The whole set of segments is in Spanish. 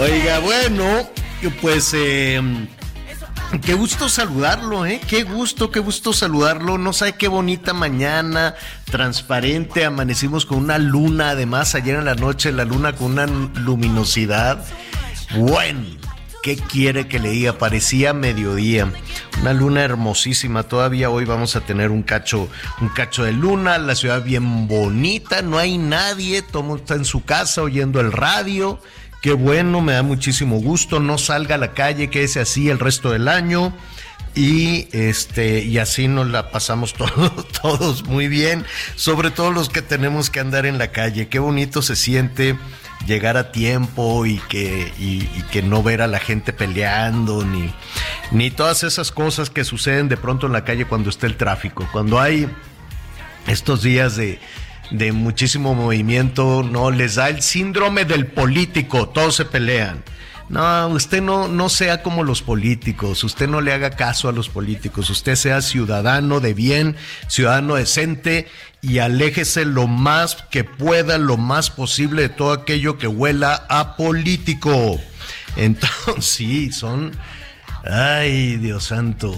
Oiga, bueno, pues eh, qué gusto saludarlo, ¿eh? Qué gusto, qué gusto saludarlo. No sabe qué bonita mañana, transparente. Amanecimos con una luna, además, ayer en la noche, la luna con una luminosidad. Bueno, ¿qué quiere que le diga? Parecía mediodía. Una luna hermosísima. Todavía hoy vamos a tener un cacho, un cacho de luna. La ciudad bien bonita. No hay nadie. Todo está en su casa oyendo el radio. Qué bueno, me da muchísimo gusto. No salga a la calle, quédese así el resto del año. Y este, y así nos la pasamos todos, todos muy bien. Sobre todo los que tenemos que andar en la calle. Qué bonito se siente llegar a tiempo y que, y, y que no ver a la gente peleando, ni, ni todas esas cosas que suceden de pronto en la calle cuando está el tráfico. Cuando hay estos días de, de muchísimo movimiento, no les da el síndrome del político, todos se pelean. No, usted no, no sea como los políticos, usted no le haga caso a los políticos, usted sea ciudadano de bien, ciudadano decente y aléjese lo más que pueda, lo más posible de todo aquello que huela a político. Entonces, sí, son... Ay, Dios santo.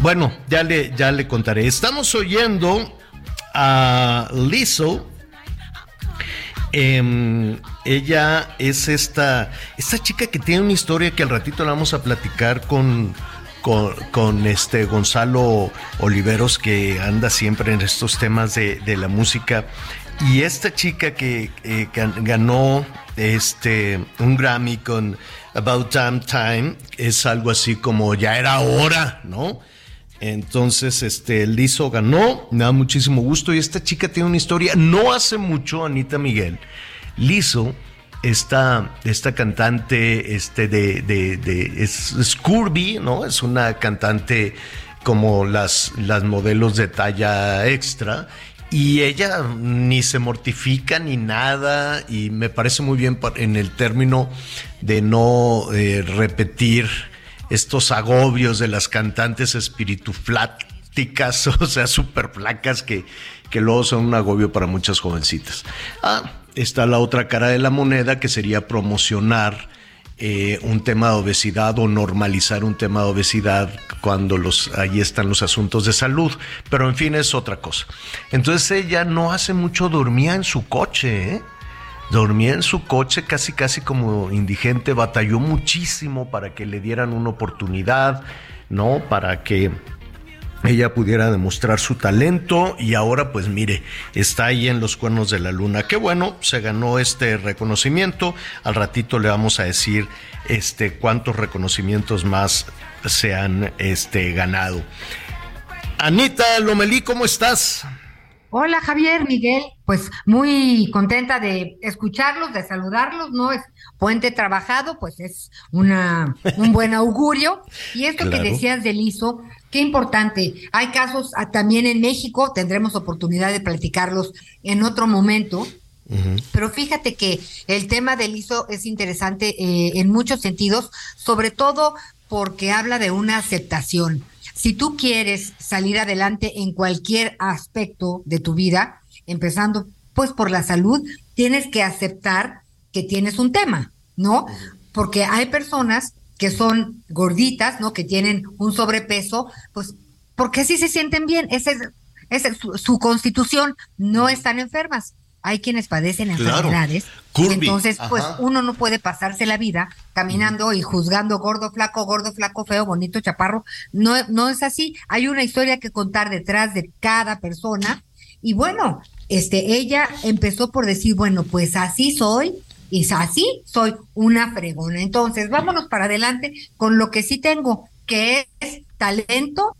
Bueno, ya le, ya le contaré. Estamos oyendo a Lizzo. Em, ella es esta, esta chica que tiene una historia que al ratito la vamos a platicar con, con, este Gonzalo Oliveros, que anda siempre en estos temas de, de la música. Y esta chica que eh, gan- ganó este, un Grammy con About Damn Time es algo así como ya era hora, ¿no? Entonces, este, Lizo ganó, me da muchísimo gusto. Y esta chica tiene una historia, no hace mucho, Anita Miguel. Lizo, esta, esta cantante, este, de, de, es, es ¿no? Es una cantante como las, las modelos de talla extra. Y ella ni se mortifica ni nada. Y me parece muy bien en el término de no eh, repetir estos agobios de las cantantes espiritufláticas, o sea, súper flacas que, que luego son un agobio para muchas jovencitas. Ah, está la otra cara de la moneda que sería promocionar eh, un tema de obesidad o normalizar un tema de obesidad cuando los, ahí están los asuntos de salud. Pero en fin, es otra cosa. Entonces ella no hace mucho dormía en su coche, ¿eh? Dormía en su coche casi casi como indigente, batalló muchísimo para que le dieran una oportunidad, ¿no? Para que ella pudiera demostrar su talento y ahora pues mire, está ahí en los cuernos de la luna. Qué bueno, se ganó este reconocimiento. Al ratito le vamos a decir este cuántos reconocimientos más se han este ganado. Anita Lomelí, ¿cómo estás? Hola Javier, Miguel, pues muy contenta de escucharlos, de saludarlos, ¿no? Es puente trabajado, pues es una, un buen augurio. Y esto Claro. que decías del ISO, qué importante. Hay casos ah, también en México, tendremos oportunidad de platicarlos en otro momento. Pero fíjate que el tema del ISO es interesante eh, en muchos sentidos, sobre todo porque habla de una aceptación. Si tú quieres salir adelante en cualquier aspecto de tu vida, empezando pues por la salud, tienes que aceptar que tienes un tema, ¿no? Porque hay personas que son gorditas, ¿no? Que tienen un sobrepeso, pues porque así se sienten bien. Esa es, es su constitución. No están enfermas. Hay quienes padecen enfermedades. Entonces, pues ajá. uno no puede pasarse la vida caminando y juzgando gordo, flaco, gordo, flaco, feo, bonito, chaparro. No, no es así. Hay una historia que contar detrás de cada persona. Y bueno, este, ella empezó por decir, bueno, pues así soy. Y así soy una fregona. Entonces, vámonos para adelante con lo que sí tengo, que es talento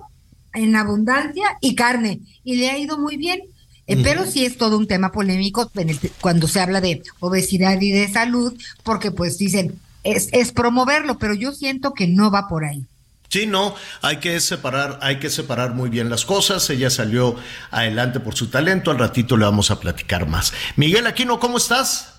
en abundancia y carne. Y le ha ido muy bien. Eh, Pero sí es todo un tema polémico en el- cuando se habla de obesidad y de salud, porque pues dicen, es, es promoverlo, pero yo siento que no va por ahí. Sí, no, hay que separar, hay que separar muy bien las cosas. Ella salió adelante por su talento. Al ratito le vamos a platicar más. Miguel Aquino, ¿cómo estás?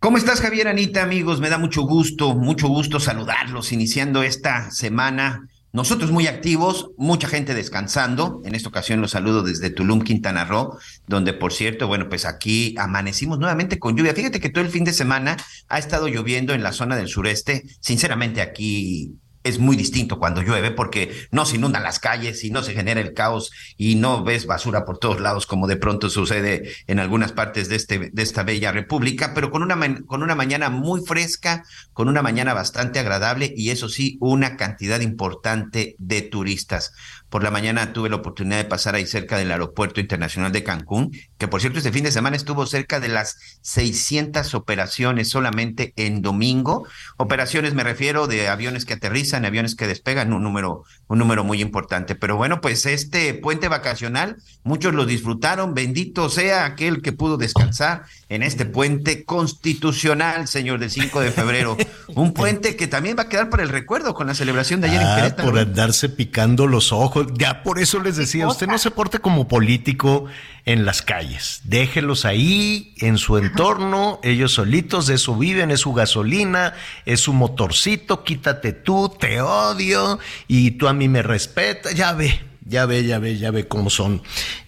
¿Cómo estás, Javier Anita, amigos? Me da mucho gusto, mucho gusto saludarlos iniciando esta semana. Nosotros muy activos, mucha gente descansando. En esta ocasión los saludo desde Tulum, Quintana Roo, donde, por cierto, bueno, pues aquí amanecimos nuevamente con lluvia. Fíjate que todo el fin de semana ha estado lloviendo en la zona del sureste. Sinceramente, aquí es muy distinto cuando llueve porque no se inundan las calles y no se genera el caos y no ves basura por todos lados como de pronto sucede en algunas partes de, este, de esta bella república, pero con una, con una mañana muy fresca, con una mañana bastante agradable y eso sí, una cantidad importante de turistas. Por la mañana tuve la oportunidad de pasar ahí cerca del Aeropuerto Internacional de Cancún, que por cierto este fin de semana estuvo cerca de las 600 operaciones solamente en domingo. Operaciones me refiero de aviones que aterrizan, aviones que despegan, un número, un número muy importante. Pero bueno, pues este puente vacacional, muchos lo disfrutaron. Bendito sea aquel que pudo descansar en este puente constitucional, señor, del 5 de febrero. Un puente que también va a quedar para el recuerdo con la celebración de ayer en Ah, Querétaro. por andarse picando los ojos. Ya por eso les decía, usted no se porte como político en las calles. Déjelos ahí, en su entorno, ellos solitos, de eso viven, es su gasolina, es su motorcito, quítate tú, te odio y tú a mí me respetas. Ya ve, ya ve, ya ve, ya ve cómo son.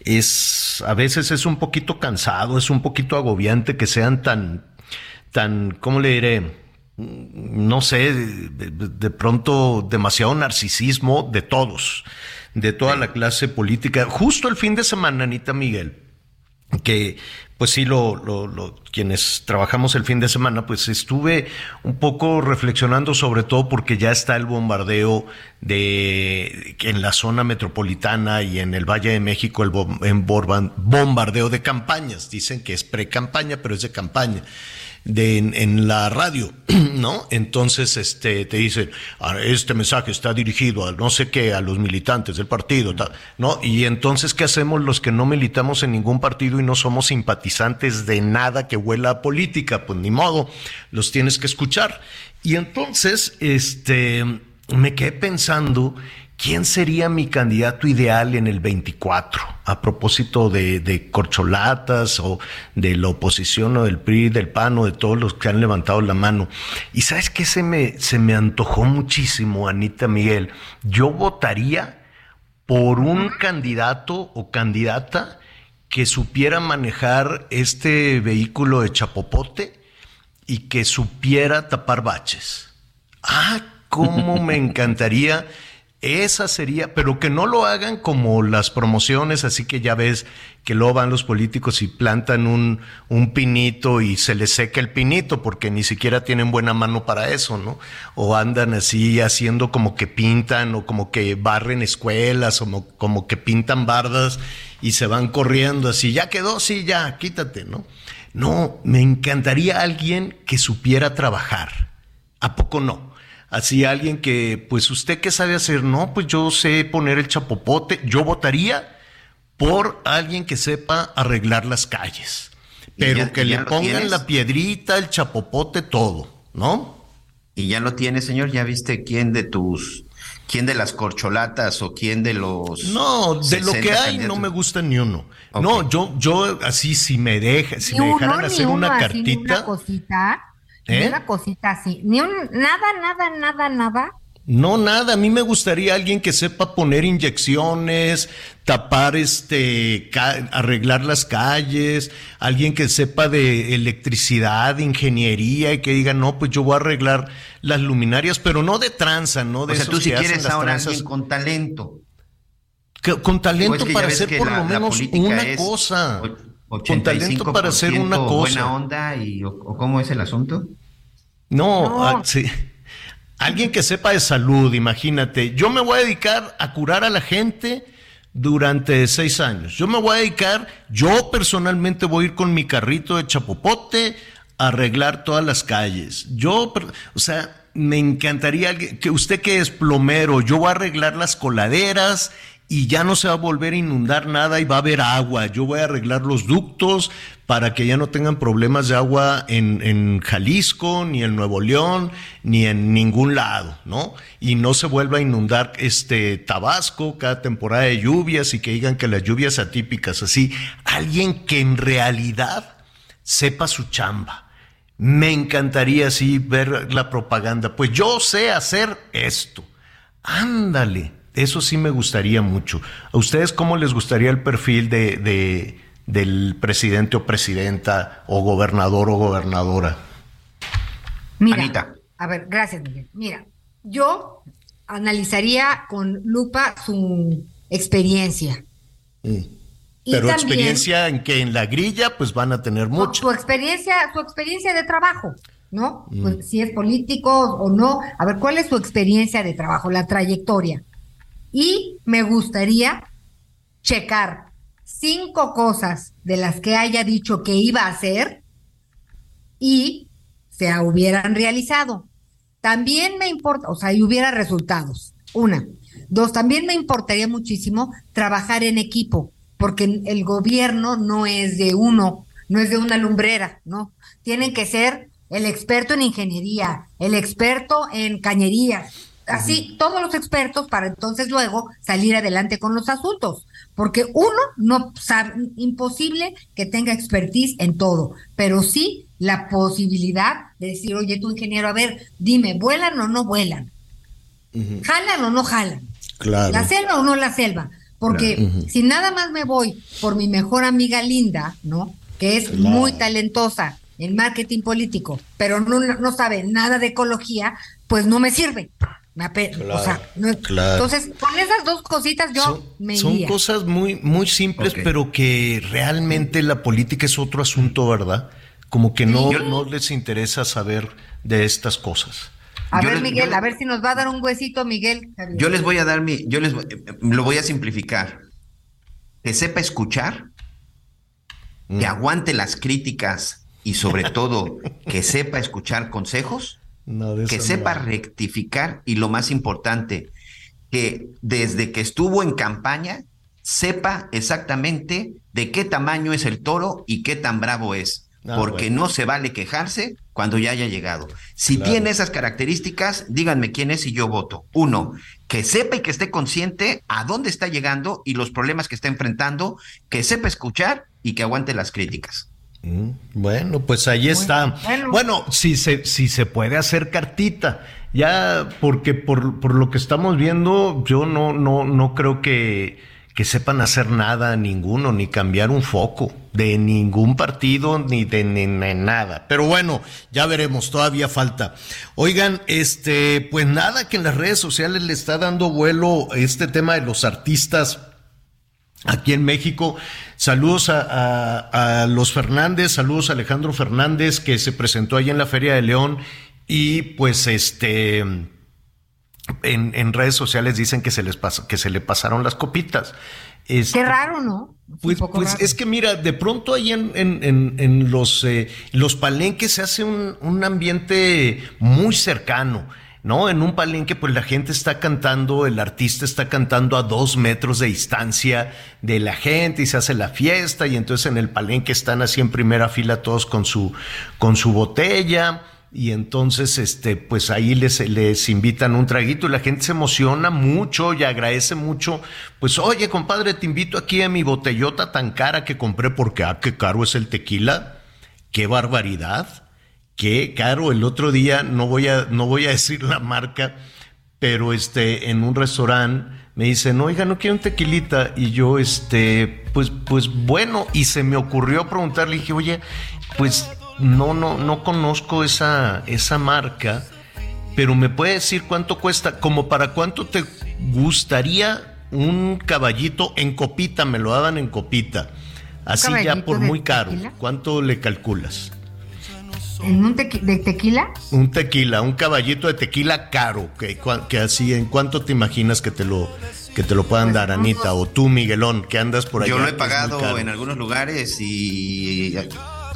Es, a veces es un poquito cansado, es un poquito agobiante que sean tan, tan, ¿cómo le diré? no sé, de pronto demasiado narcisismo de todos, de toda la clase política. Justo el fin de semana, Anita Miguel, que pues sí, lo, lo- lo- quienes trabajamos el fin de semana, pues estuve un poco reflexionando sobre todo porque ya está el bombardeo de en la zona metropolitana y en el Valle de México, el bom- en borban- bombardeo de campañas. Dicen que es pre-campaña, pero es de campaña de, en, la radio, ¿no? Entonces, este, te dicen, "Ah, este mensaje está dirigido a no sé qué, a los militantes del partido, tal", ¿no? Y entonces, ¿qué hacemos los que no militamos en ningún partido y no somos simpatizantes de nada que huela a política? Pues ni modo, los tienes que escuchar. Y entonces, este, me quedé pensando, ¿quién sería mi candidato ideal en el 24? A propósito de, corcholatas o de la oposición o del PRI, del PAN o de todos los que han levantado la mano. Y sabes qué se me, se me antojó muchísimo, Anita Miguel. Yo votaría por un candidato o candidata que supiera manejar este vehículo de chapopote y que supiera tapar baches. Ah, cómo me encantaría. Esa sería, pero que no lo hagan como las promociones, así que ya ves que luego van los políticos y plantan un, un pinito y se les seca el pinito porque ni siquiera tienen buena mano para eso, ¿no? O andan así haciendo como que pintan o como que barren escuelas o como, como que pintan bardas y se van corriendo así, ya quedó, sí, ya, quítate, ¿no? No, me encantaría alguien que supiera trabajar. ¿A poco no? Así alguien que, pues usted qué sabe hacer, no, pues yo sé poner el chapopote, yo votaría por alguien que sepa arreglar las calles, pero ya- que le pongan tienes. la piedrita, el chapopote, todo, ¿no? Y ya lo tienes, señor. ¿Ya viste quién de tus, quién de las corcholatas o quién de los. No, de lo 60 que hay no me gusta ni uno. No, yo, yo así si me deja, si Ni me uno, dejaran hacer uno una así, ni una cartita, cosita, ¿Eh? ni una cosita así, ni un nada, nada, nada, nada. No, nada. A mí me gustaría alguien que sepa poner inyecciones, tapar este, arreglar las calles, alguien que sepa de electricidad, de ingeniería y que diga, no, pues yo voy a arreglar las luminarias, pero no de tranza, no de O sea, esos tú si que hacen quieres las ahora tranzas. alguien con talento. Que- con talento que para hacer por la- lo menos una es cosa. Con talento para hacer una 85% cosa. Buena onda y o, o cómo es el asunto. No, No. ah, sí. Alguien que sepa de salud, imagínate. Yo me voy a dedicar a curar a la gente durante seis años. Yo me voy a dedicar, yo personalmente voy a ir con mi carrito de chapopote a arreglar todas las calles. Yo, o sea, me encantaría que usted que es plomero, yo voy a arreglar las coladeras y ya no se va a volver a inundar nada y va a haber agua. Yo voy a arreglar los ductos para que ya no tengan problemas de agua en, Jalisco, ni en Nuevo León, ni en ningún lado, ¿no? Y no se vuelva a inundar este Tabasco cada temporada de lluvias y que digan que las lluvias atípicas, así. Alguien que en realidad sepa su chamba. Me encantaría así ver la propaganda. Pues yo sé hacer esto. Ándale, eso sí me gustaría mucho. ¿A ustedes cómo les gustaría el perfil de, de- del presidente o presidenta o gobernador o gobernadora? Mira, Anita. a ver, gracias, Miguel. Mira, yo analizaría con lupa su experiencia. Y Pero también experiencia en que en la grilla pues van a tener mucho. Su experiencia, su experiencia de trabajo, ¿no? Mm. Pues, si es político o no. A ver, ¿cuál es su experiencia de trabajo, la trayectoria? Y me gustaría checar cinco cosas de las que haya dicho que iba a hacer y se hubieran realizado. También me importa, o sea, y hubiera resultados. Una. Dos, también me importaría muchísimo trabajar en equipo, porque el gobierno no es de uno, no es de una lumbrera, ¿no? Tienen que ser el experto en ingeniería, el experto en cañerías, así todos los expertos para entonces luego salir adelante con los asuntos, porque uno no sabe, imposible que tenga expertise en todo, pero sí la posibilidad de decir, oye, tú ingeniero, a ver, dime, ¿vuelan o no vuelan? ¿Jalan o no jalan? Claro. ¿La selva o no la selva? Porque Claro. si nada más me voy por mi mejor amiga Linda, ¿no? Que es Claro. muy talentosa en marketing político, pero no, no sabe nada de ecología, pues no me sirve. Me ape- o sea, no- claro. Entonces, con esas dos cositas yo Son, me son iría. cosas muy, muy simples, pero que realmente la política es otro asunto, ¿verdad? Como que no, no les interesa saber de estas cosas. A Yo ver, les- Miguel, yo- a ver si nos va a dar un huesito, Miguel. Yo les voy a dar mi, yo les voy- lo voy a simplificar. Que sepa escuchar, Mm. que aguante las críticas y sobre todo que sepa escuchar consejos, No, que no sepa rectificar y lo más importante, que desde que estuvo en campaña sepa exactamente de qué tamaño es el toro y qué tan bravo es, Ah, porque bueno. no se vale quejarse cuando ya haya llegado. Si Claro. tiene esas características, díganme quién es y yo voto. Uno, que sepa y que esté consciente a dónde está llegando y los problemas que está enfrentando, que sepa escuchar y que aguante las críticas. Mm, Bueno, pues ahí está. bueno. Bueno, si se, si se puede hacer cartita, ya porque por, por lo que estamos viendo, yo no, no, no creo que, que sepan hacer nada ninguno, ni cambiar un foco de ningún partido, ni de ni- ni nada. Pero bueno, ya veremos, todavía falta. Oigan, este, pues nada, que en las redes sociales le está dando vuelo este tema de los artistas aquí en México. Saludos a, a- a los Fernández, saludos a Alejandro Fernández que se presentó allí en la Feria de León y pues este en, en redes sociales dicen que se les pasa, que se le pasaron las copitas. Este, Qué raro, ¿no? Pues, pues es que mira, de pronto ahí en, en- en- en los, eh, los palenques se hace un, un ambiente muy cercano, ¿no? En un palenque pues la gente está cantando, el artista está cantando a dos metros de distancia de la gente y se hace la fiesta y entonces en el palenque están así en primera fila todos con su, con su botella. Y entonces, este, pues ahí les, les invitan un traguito y la gente se emociona mucho y agradece mucho. Pues, oye, compadre, te invito aquí a mi botellota tan cara que compré porque, ah, qué caro es el tequila. Qué barbaridad. Qué caro. El otro día, no voy a, no voy a decir la marca, pero este, en un restaurante me dicen, oiga, no quiero un tequilita. Y yo, este, pues, pues bueno, y se me ocurrió preguntarle, dije, oye, pues no, no, no conozco esa, esa marca, pero me puede decir cuánto cuesta, como para cuánto te gustaría un caballito en copita, me lo daban en copita. Así ya por muy caro. tequila? ¿Cuánto le calculas? ¿En un tequi- de tequila? Un tequila, un caballito de tequila caro, que, cua- que así, ¿en cuánto te imaginas que te lo, que te lo puedan dar, Anita? O tú, Miguelón, que andas por allá. Yo lo he pagado en algunos lugares y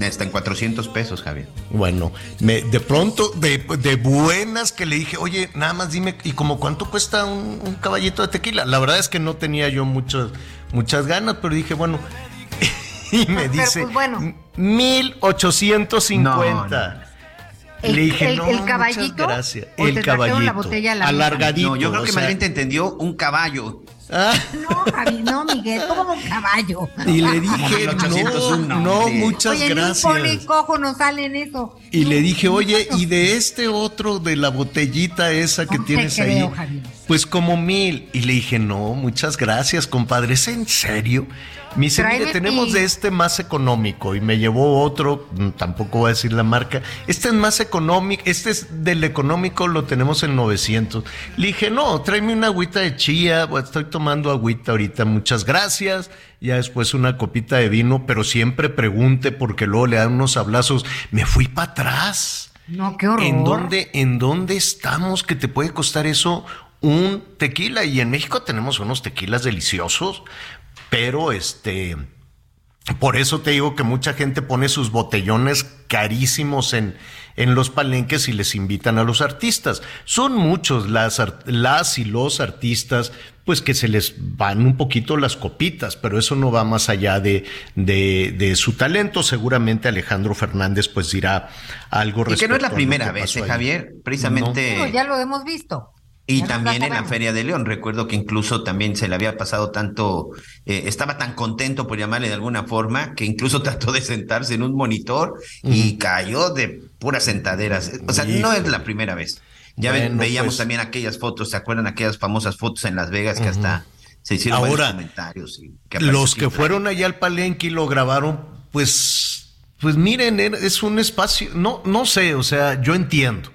está en 400 pesos, Javier. Bueno, me, de pronto, de, de buenas que le dije, oye, nada más dime, ¿y como cuánto cuesta un, un caballito de tequila? La verdad es que no tenía yo muchas, muchas ganas, pero dije, bueno, y me Pero, dice, pues, bueno. 1850. El- le dije, el- no, el muchas caballito, gracias. o El caballito. la botella a la mesa? alargadito. No, yo creo que sea, más bien te entendió un caballo. ah, No, Javi, no, Miguel, como un caballo. y le dije, 1801, no, no, hombre. muchas Oye, gracias. cojo no sale en eso. Y le dije, No, oye, no. y de este otro, de la botellita esa que No tienes creo, ahí, Javier. Pues como mil. Y le dije, no, muchas gracias, compadre, ¿es en serio? Me dice, mire, tenemos de este más económico. Y me llevó otro, mm, tampoco voy a decir la marca. Este es más económico, este es del económico, lo tenemos en 900. Le dije, no, tráeme una agüita de chía, pues, estoy tomando agüita ahorita, muchas gracias. Ya después una copita de vino, pero siempre pregunte porque luego le dan unos hablazos. Me fui para atrás. No, qué horror. ¿En dónde, ¿En dónde estamos que te puede costar eso un tequila? Y en México tenemos unos tequilas deliciosos, pero este, por eso te digo que mucha gente pone sus botellones carísimos en, en los palenques y les invitan a los artistas. Son muchos las, las y los artistas, pues que se les van un poquito las copitas, pero eso no va más allá de, de, de su talento. Seguramente Alejandro Fernández pues dirá algo Y que no es la respecto primera vez, ¿eh. Javier. Precisamente. No, ya lo hemos visto. Y nos también en la. Feria de León, recuerdo que incluso también se le había pasado tanto, eh, estaba tan contento por llamarle de alguna forma, que incluso trató de sentarse en un monitor y cayó de puras sentaderas. O sea, no es la primera vez. Ya veíamos pues. también aquellas fotos, ¿se acuerdan aquellas famosas fotos en Las Vegas que hasta se hicieron Ahora, comentarios? y que Los que fueron allá al palenque y lo grabaron, pues, pues miren, es un espacio, no, no sé, o sea, yo entiendo.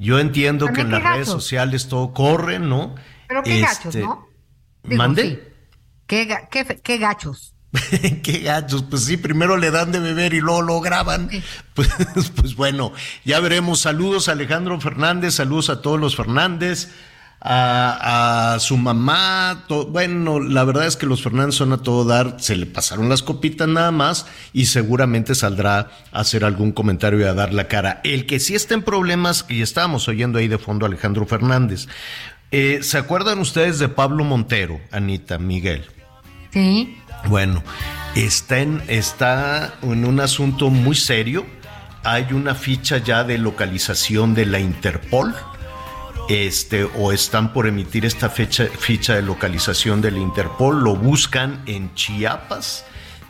Yo entiendo que en las redes sociales todo corre, ¿no? Pero qué gachos, Este, ¿no? Digo, ¿Mande? sí. Qué, ga- qué qué gachos. Qué gachos, pues sí, primero le dan de beber y luego lo graban. Pues, pues bueno, ya veremos. Saludos a Alejandro Fernández, saludos a todos los Fernández, a, a su mamá. to- bueno, la verdad es que los Fernández son a todo dar, se le pasaron las copitas nada más y seguramente saldrá a hacer algún comentario y a dar la cara. El que sí está en problemas, y estábamos oyendo ahí de fondo a Alejandro Fernández. Eh, ¿Se acuerdan ustedes de Pablo Montero, Anita, Miguel? Sí. Bueno, está en, está en un asunto muy serio. Hay una ficha ya de localización de la Interpol. Este, o están por emitir esta fecha, ficha de localización de la Interpol. Lo buscan en Chiapas.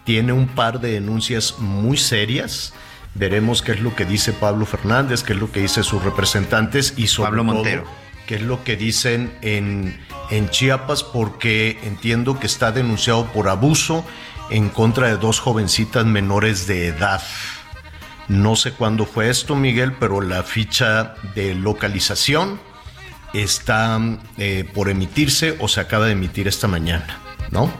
Tiene un par de denuncias muy serias. Veremos qué es lo que dice Pablo Fernández, qué es lo que dice sus representantes y sobre Pablo todo, Montero. qué es lo que dicen en, en Chiapas, porque entiendo que está denunciado por abuso en contra de dos jovencitas menores de edad. No sé cuándo fue esto, Miguel, pero la ficha de localización está eh, por emitirse o se acaba de emitir esta mañana, ¿no?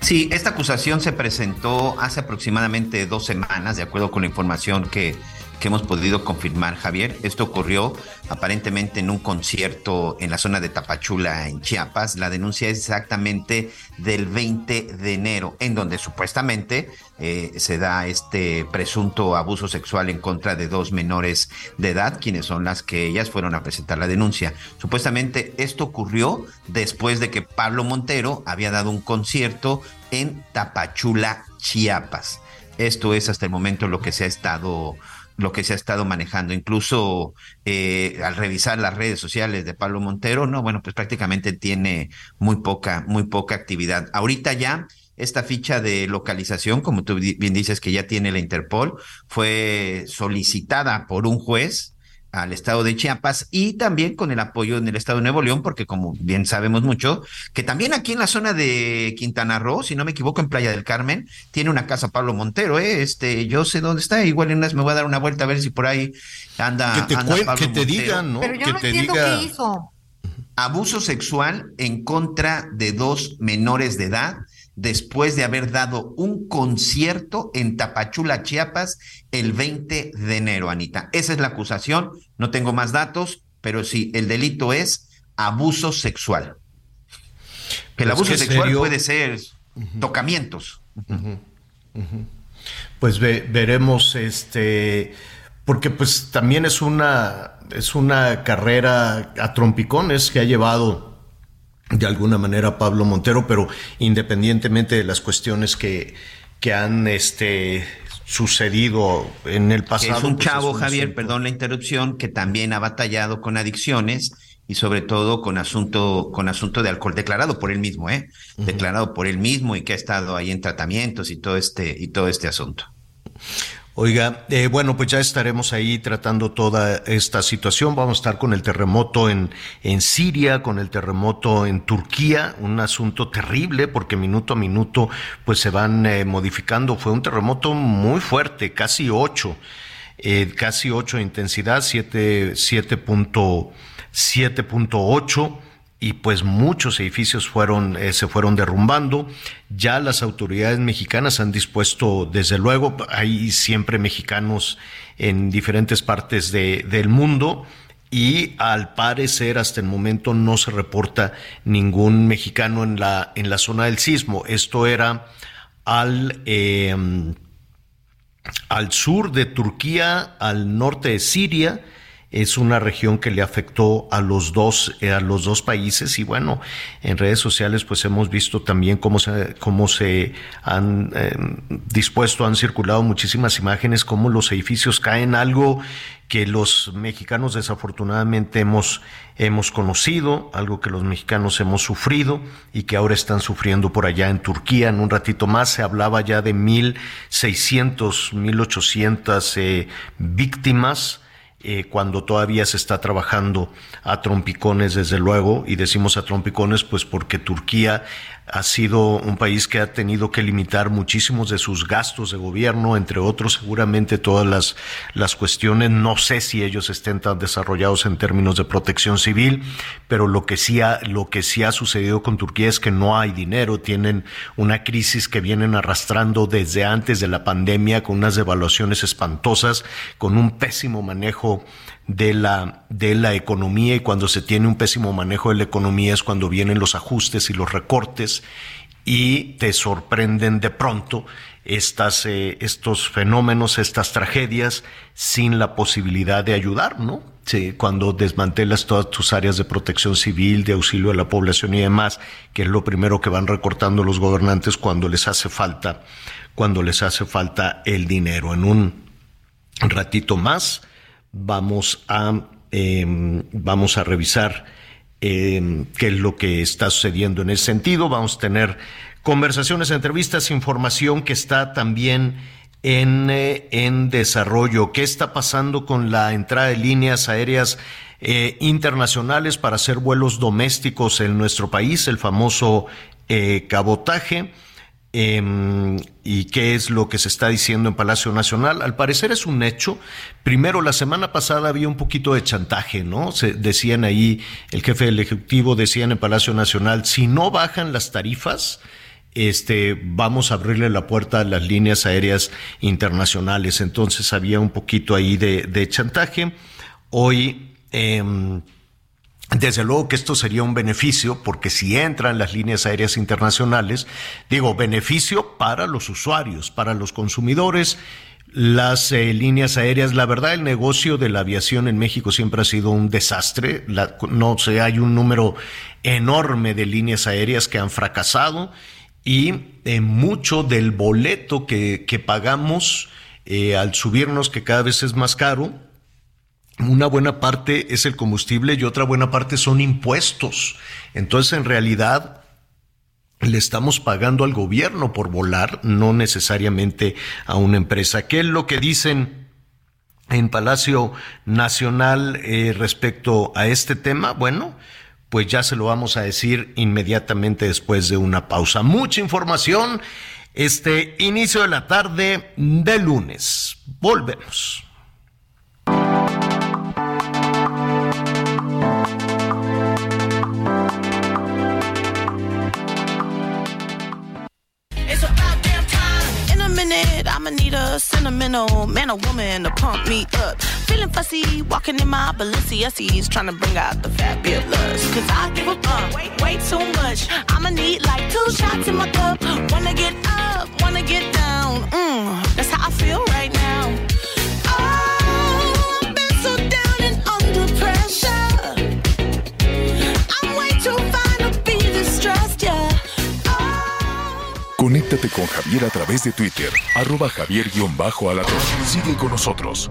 Sí, esta acusación se presentó hace aproximadamente dos semanas, de acuerdo con la información que, que hemos podido confirmar, Javier. Esto ocurrió aparentemente en un concierto en la zona de Tapachula, en Chiapas. La denuncia es exactamente del 20 de enero, en donde supuestamente eh, se da este presunto abuso sexual en contra de dos menores de edad, quienes son las que ellas fueron a presentar la denuncia. Supuestamente esto ocurrió después de que Pablo Montero había dado un concierto en Tapachula, Chiapas. Esto es hasta el momento lo que se ha estado lo que se ha estado manejando. Incluso eh, al revisar las redes sociales de Pablo Montero, no, bueno, pues prácticamente tiene muy poca, muy poca actividad. Ahorita ya esta ficha de localización, como tú bien dices que ya tiene la Interpol, fue solicitada por un juez al estado de Chiapas y también con el apoyo en el estado de Nuevo León, porque como bien sabemos mucho, que también aquí en la zona de Quintana Roo, si no me equivoco, en Playa del Carmen, tiene una casa Pablo Montero, ¿eh? Este, yo sé dónde está, igual en unas me voy a dar una vuelta a ver si por ahí anda. Que te, anda cuen- Pablo que te digan, ¿no? Pero yo que no te entiendo diga. qué hizo. Abuso sexual en contra de dos menores de edad después de haber dado un concierto en Tapachula, Chiapas, el 20 de enero, Anita. Esa es la acusación, no tengo más datos, pero sí, el delito es abuso sexual. Que el Pues abuso sexual serio. puede ser tocamientos. Pues ve- veremos, este, porque pues también es una, es una carrera a trompicones que ha llevado de alguna manera Pablo Montero, pero independientemente de las cuestiones que, que han este, sucedido en el pasado. es un pues, chavo, un Javier, asunto. perdón la interrupción, que también ha batallado con adicciones y sobre todo con asunto, con asunto de alcohol declarado por él mismo, ¿eh? Declarado por él mismo y que ha estado ahí en tratamientos y todo este, y todo este asunto. Oiga, eh, bueno, pues ya estaremos ahí tratando toda esta situación. Vamos a estar con el terremoto en, en Siria, con el terremoto en Turquía, un asunto terrible porque minuto a minuto pues se van eh, modificando. Fue un terremoto muy fuerte, casi 8, eh, casi 8 de intensidad, 7, 7.8 y pues muchos edificios fueron eh, se fueron derrumbando. Ya las autoridades mexicanas han dispuesto, desde luego, hay siempre mexicanos en diferentes partes de- del mundo y al parecer hasta el momento no se reporta ningún mexicano en la en la zona del sismo. Esto era al eh, al sur de Turquía, al norte de Siria. Es una región que le afectó a los dos, eh, a los dos países y bueno, en redes sociales pues hemos visto también cómo se, cómo se han eh, dispuesto, han circulado muchísimas imágenes, cómo los edificios caen, algo que los mexicanos desafortunadamente hemos, hemos conocido, algo que los mexicanos hemos sufrido y que ahora están sufriendo por allá en Turquía. En un ratito más se hablaba ya de 1.600, 1.800 eh, víctimas. Eh, cuando todavía se está trabajando a trompicones, desde luego, y decimos a trompicones, pues porque Turquía ha sido un país que ha tenido que limitar muchísimos de sus gastos de gobierno, entre otros seguramente todas las, las cuestiones. No sé si ellos estén tan desarrollados en términos de protección civil, pero lo que sí ha, lo que sí ha sucedido con Turquía es que no hay dinero, tienen una crisis que vienen arrastrando desde antes de la pandemia con unas devaluaciones espantosas, con un pésimo manejo de la, de la economía y cuando se tiene un pésimo manejo de la economía es cuando vienen los ajustes y los recortes y te sorprenden de pronto estas, eh, estos fenómenos, estas tragedias sin la posibilidad de ayudar, ¿no? Sí, cuando desmantelas todas tus áreas de protección civil, de auxilio a la población y demás, que es lo primero que van recortando los gobernantes cuando les hace falta, cuando les hace falta el dinero. En un ratito más vamos a, eh, vamos a revisar eh, qué es lo que está sucediendo en ese sentido. Vamos a tener conversaciones, entrevistas, información que está también en, eh, en desarrollo. ¿Qué está pasando con la entrada de líneas aéreas eh, internacionales para hacer vuelos domésticos en nuestro país, el famoso eh, cabotaje? Eh, ¿Y qué es lo que se está diciendo en Palacio Nacional? Al parecer es un hecho. Primero, la semana pasada había un poquito de chantaje, ¿no? Se decían ahí, el jefe del Ejecutivo decía en Palacio Nacional, si no bajan las tarifas, este, vamos a abrirle la puerta a las líneas aéreas internacionales. Entonces había un poquito ahí de, de chantaje. Hoy, eh, desde luego que esto sería un beneficio, porque si entran las líneas aéreas internacionales, digo, beneficio para los usuarios, para los consumidores, las eh, líneas aéreas, la verdad, el negocio de la aviación en México siempre ha sido un desastre. No sé, hay un número enorme de líneas aéreas que han fracasado y eh, mucho del boleto que, que pagamos eh, al subirnos, que cada vez es más caro, una buena parte es el combustible y otra buena parte son impuestos. Entonces, en realidad, le estamos pagando al gobierno por volar, no necesariamente a una empresa. ¿Qué es lo que dicen en Palacio Nacional eh, respecto a este tema? Bueno, pues ya se lo vamos a decir inmediatamente después de una pausa. Mucha información este inicio de la tarde de lunes. Volvemos. Sentimental man or woman to pump me up. Feeling fussy, walking in my Balenciennes, trying to bring out the fabulous. Cause I give a fuck way, too much. I'ma need like two shots in my cup. Wanna get up, wanna get down. Mm, that's how I feel right now. Conéctate con Javier a través de Twitter, arroba javier-alatorre. Sigue con nosotros.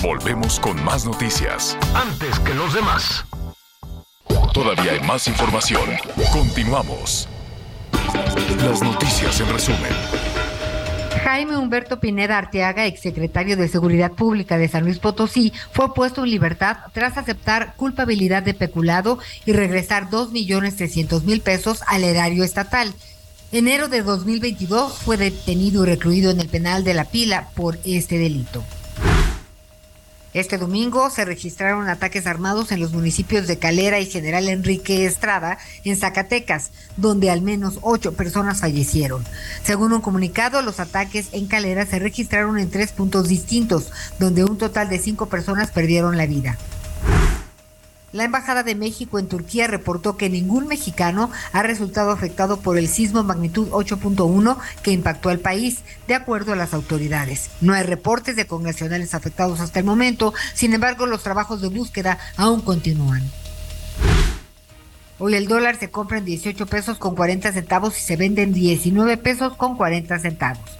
Volvemos con más noticias. Antes que los demás. Todavía hay más información. Continuamos. Las noticias en resumen. Jaime Humberto Pineda Arteaga, exsecretario de Seguridad Pública de San Luis Potosí, fue puesto en libertad tras aceptar culpabilidad de peculado y regresar dos millones trescientos mil pesos al erario estatal. Enero de 2022 fue detenido y recluido en el penal de la pila por este delito. Este domingo se registraron ataques armados en los municipios de Calera y General Enrique Estrada, en Zacatecas, donde al menos ocho personas fallecieron. Según un comunicado, los ataques en Calera se registraron en tres puntos distintos, donde un total de cinco personas perdieron la vida. La Embajada de México en Turquía reportó que ningún mexicano ha resultado afectado por el sismo magnitud 8.1 que impactó al país, de acuerdo a las autoridades. No hay reportes de congresionales afectados hasta el momento, sin embargo los trabajos de búsqueda aún continúan. Hoy el dólar se compra en 18 pesos con 40 centavos y se vende en 19 pesos con 40 centavos.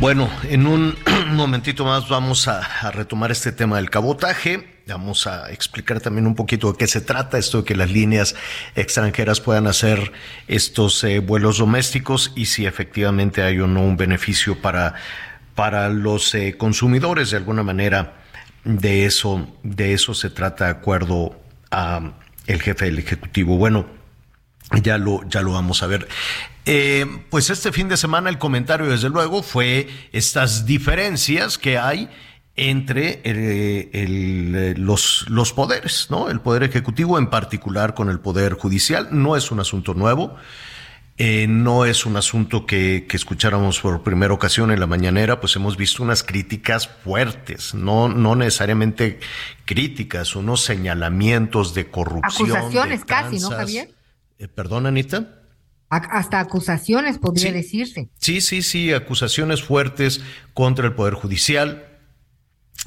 Bueno, en un momentito más vamos a, retomar este tema del cabotaje. Vamos a explicar también un poquito de qué se trata esto de que las líneas extranjeras puedan hacer estos eh, vuelos domésticos y si efectivamente hay o no un beneficio para, para los eh, consumidores de alguna manera. De eso, de eso se trata de acuerdo a el jefe del ejecutivo. Bueno, ya lo, ya lo vamos a ver. Eh, pues este fin de semana el comentario, desde luego, fue estas diferencias que hay entre eh, el, eh, los, los poderes, ¿no? El poder ejecutivo en particular con el poder judicial. No es un asunto nuevo. Eh, no es un asunto que, que, escucháramos por primera ocasión en la mañanera, pues hemos visto unas críticas fuertes, no, no necesariamente críticas, unos señalamientos de corrupción. Acusaciones de casi, ¿no, Javier? Eh, Perdón, Anita. Hasta acusaciones podría Sí. decirse. Sí, sí, sí, acusaciones fuertes contra el Poder Judicial,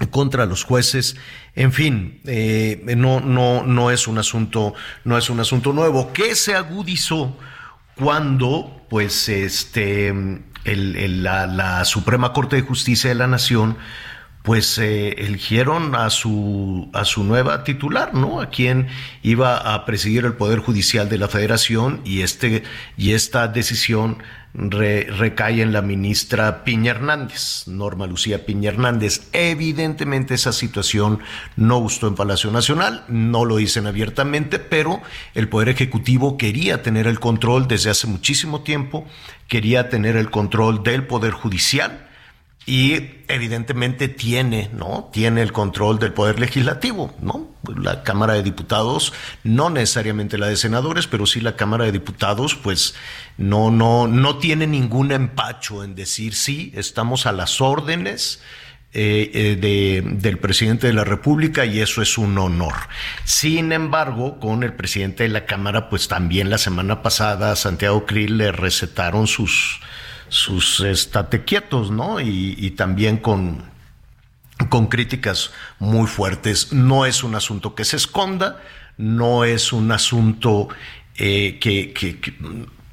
contra los jueces, en fin, eh, no, no, no es un asunto, no es un asunto nuevo, que se agudizó cuando, pues, este, el- el- la, la Suprema Corte de Justicia de la Nación, pues eh, eligieron a su a su nueva titular, ¿no? A quien iba a presidir el poder judicial de la Federación y este y esta decisión re- recae en la ministra Piña Hernández, Norma Lucía Piña Hernández. Evidentemente esa situación no gustó en Palacio Nacional, no lo dicen abiertamente, pero el poder ejecutivo quería tener el control desde hace muchísimo tiempo, quería tener el control del poder judicial y evidentemente tiene, ¿no? Tiene el control del poder legislativo, ¿no? La Cámara de Diputados, no necesariamente la de senadores, pero sí la Cámara de Diputados, pues no, no, no tiene ningún empacho en decir sí, estamos a las órdenes. eh, eh, de- del presidente de la República y eso es un honor. Sin embargo, con el presidente de la Cámara, pues también la semana pasada Santiago Krill le recetaron sus, sus estate quietos, ¿no? Y, también con, con críticas muy fuertes. No es un asunto que se esconda, no es un asunto eh, que,